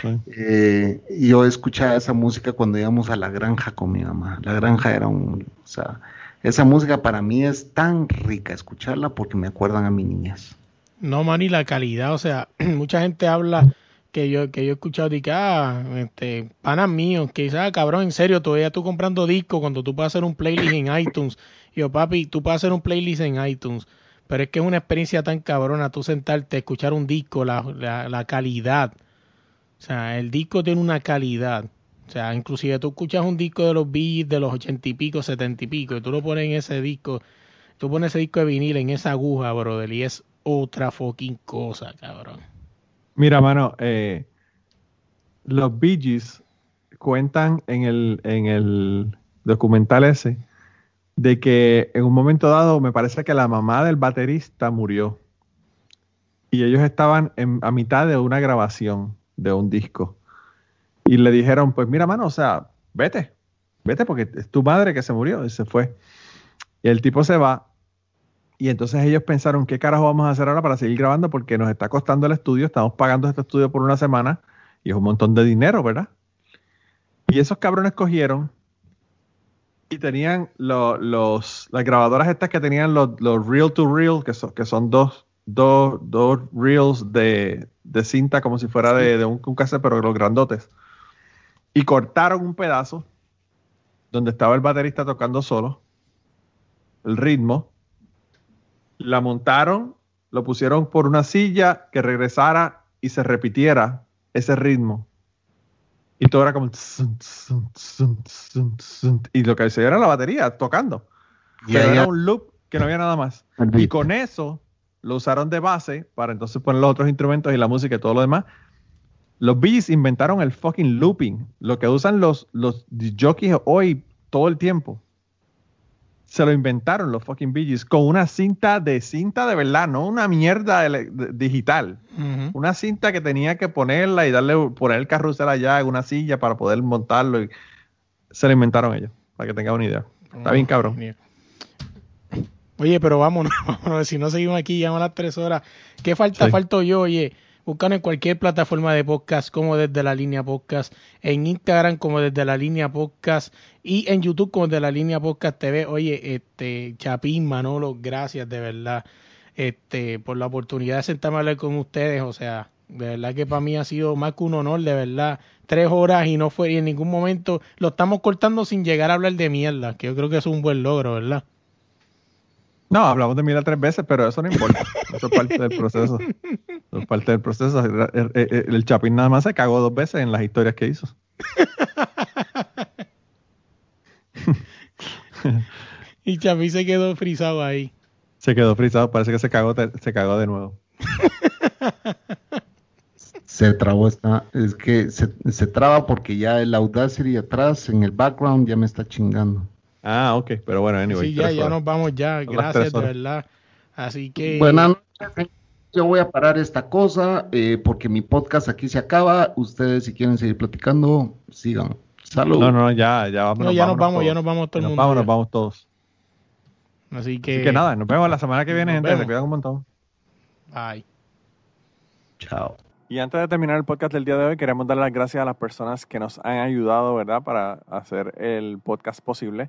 Sí. Eh, yo escuchaba esa música cuando íbamos a la granja con mi mamá. La granja era un, o sea, esa música para mí es tan rica escucharla porque me acuerdan a mi niñez. No, man, y la calidad, o sea, mucha gente habla que yo que yo he escuchado de que, ah, este, panas míos, que dice, ah, cabrón, en serio, todavía tú comprando discos cuando tú puedes hacer un playlist en iTunes. Y yo, papi, tú puedes hacer un playlist en iTunes, pero es que es una experiencia tan cabrona tú sentarte, escuchar un disco, la, la, la calidad. O sea, el disco tiene una calidad. O sea, inclusive tú escuchas un disco de los Beats de los ochenta y pico, setenta y pico, y tú lo pones en ese disco, tú pones ese disco de vinil en esa aguja, brother, y es otra fucking cosa, cabrón. Mira, mano, eh, los Bee Gees cuentan en el, en el documental ese de que en un momento dado me parece que la mamá del baterista murió y ellos estaban a mitad de una grabación de un disco y le dijeron, pues mira, mano, o sea, vete, vete porque es tu madre que se murió y se fue. Y el tipo se va y entonces ellos pensaron, ¿qué carajo vamos a hacer ahora para seguir grabando? Porque nos está costando el estudio, estamos pagando este estudio por una semana y es un montón de dinero, ¿verdad? Y esos cabrones cogieron y tenían lo- los, las grabadoras estas que tenían los, los reel to reel, que son, que son dos, dos, dos reels de, de cinta como si fuera de, de un, un cassette, pero los grandotes. Y cortaron un pedazo donde estaba el baterista tocando solo, el ritmo, la montaron, lo pusieron por una silla que regresara y se repitiera ese ritmo. Y todo era como... Y lo que se era la batería tocando. Y Pero ahí- era un loop que no había nada más. Y con eso lo usaron de base para entonces poner los otros instrumentos y la música y todo lo demás. Los Bee Gees inventaron el fucking looping, lo que usan los, los jockeys hoy todo el tiempo. Se lo inventaron los fucking Bee Gees con una cinta de cinta de verdad, no una mierda de- digital. Una cinta que tenía que ponerla y darle poner el carrusel allá en una silla para poder montarlo. Y se lo inventaron ellos, para que tengan una idea. Está bien, cabrón. Oye, pero vámonos, vámonos, si no seguimos aquí, ya las tres horas. ¿Qué falta? Sí. Falto yo, oye. Buscan en cualquier plataforma de podcast como desde la línea podcast, en Instagram como desde la línea podcast y en YouTube como desde la línea podcast TV. Oye, este Chapín, Manolo, gracias de verdad este por la oportunidad de sentarme a hablar con ustedes. O sea, de verdad que para mí ha sido más que un honor, de verdad. Tres horas y no fue y en ningún momento lo estamos cortando sin llegar a hablar de mierda, que yo creo que es un buen logro, ¿verdad? No, hablamos de mira tres veces, pero eso no importa. Eso es parte del proceso. Eso es parte del proceso. El, el- el- el Chapín nada más se cagó dos veces en las historias que hizo. Y Chapi se quedó frisado ahí. Se quedó frisado, parece que se cagó, se cagó de nuevo. Se trabó esta, es que se, se traba porque ya el Audacity atrás en el background ya me está chingando. Ah, ok, pero bueno, anyway. sí, ya, nos vamos ya. Gracias, de verdad. Así que. Buenas noches, yo voy a parar esta cosa eh, porque mi podcast aquí se acaba. Ustedes si quieren seguir platicando, sigan. Salud. No, no, ya, ya vamos. No, ya nos vamos, ya nos vamos todo el Nos mundo. vamos, ya. nos vamos todos. Así que. Así que nada, nos vemos la semana que viene, Nos gente. Se cuidan un montón. Bye. Chao. Y antes de terminar el podcast del día de hoy, queremos dar las gracias a las personas que nos han ayudado, ¿verdad?, para hacer el podcast posible.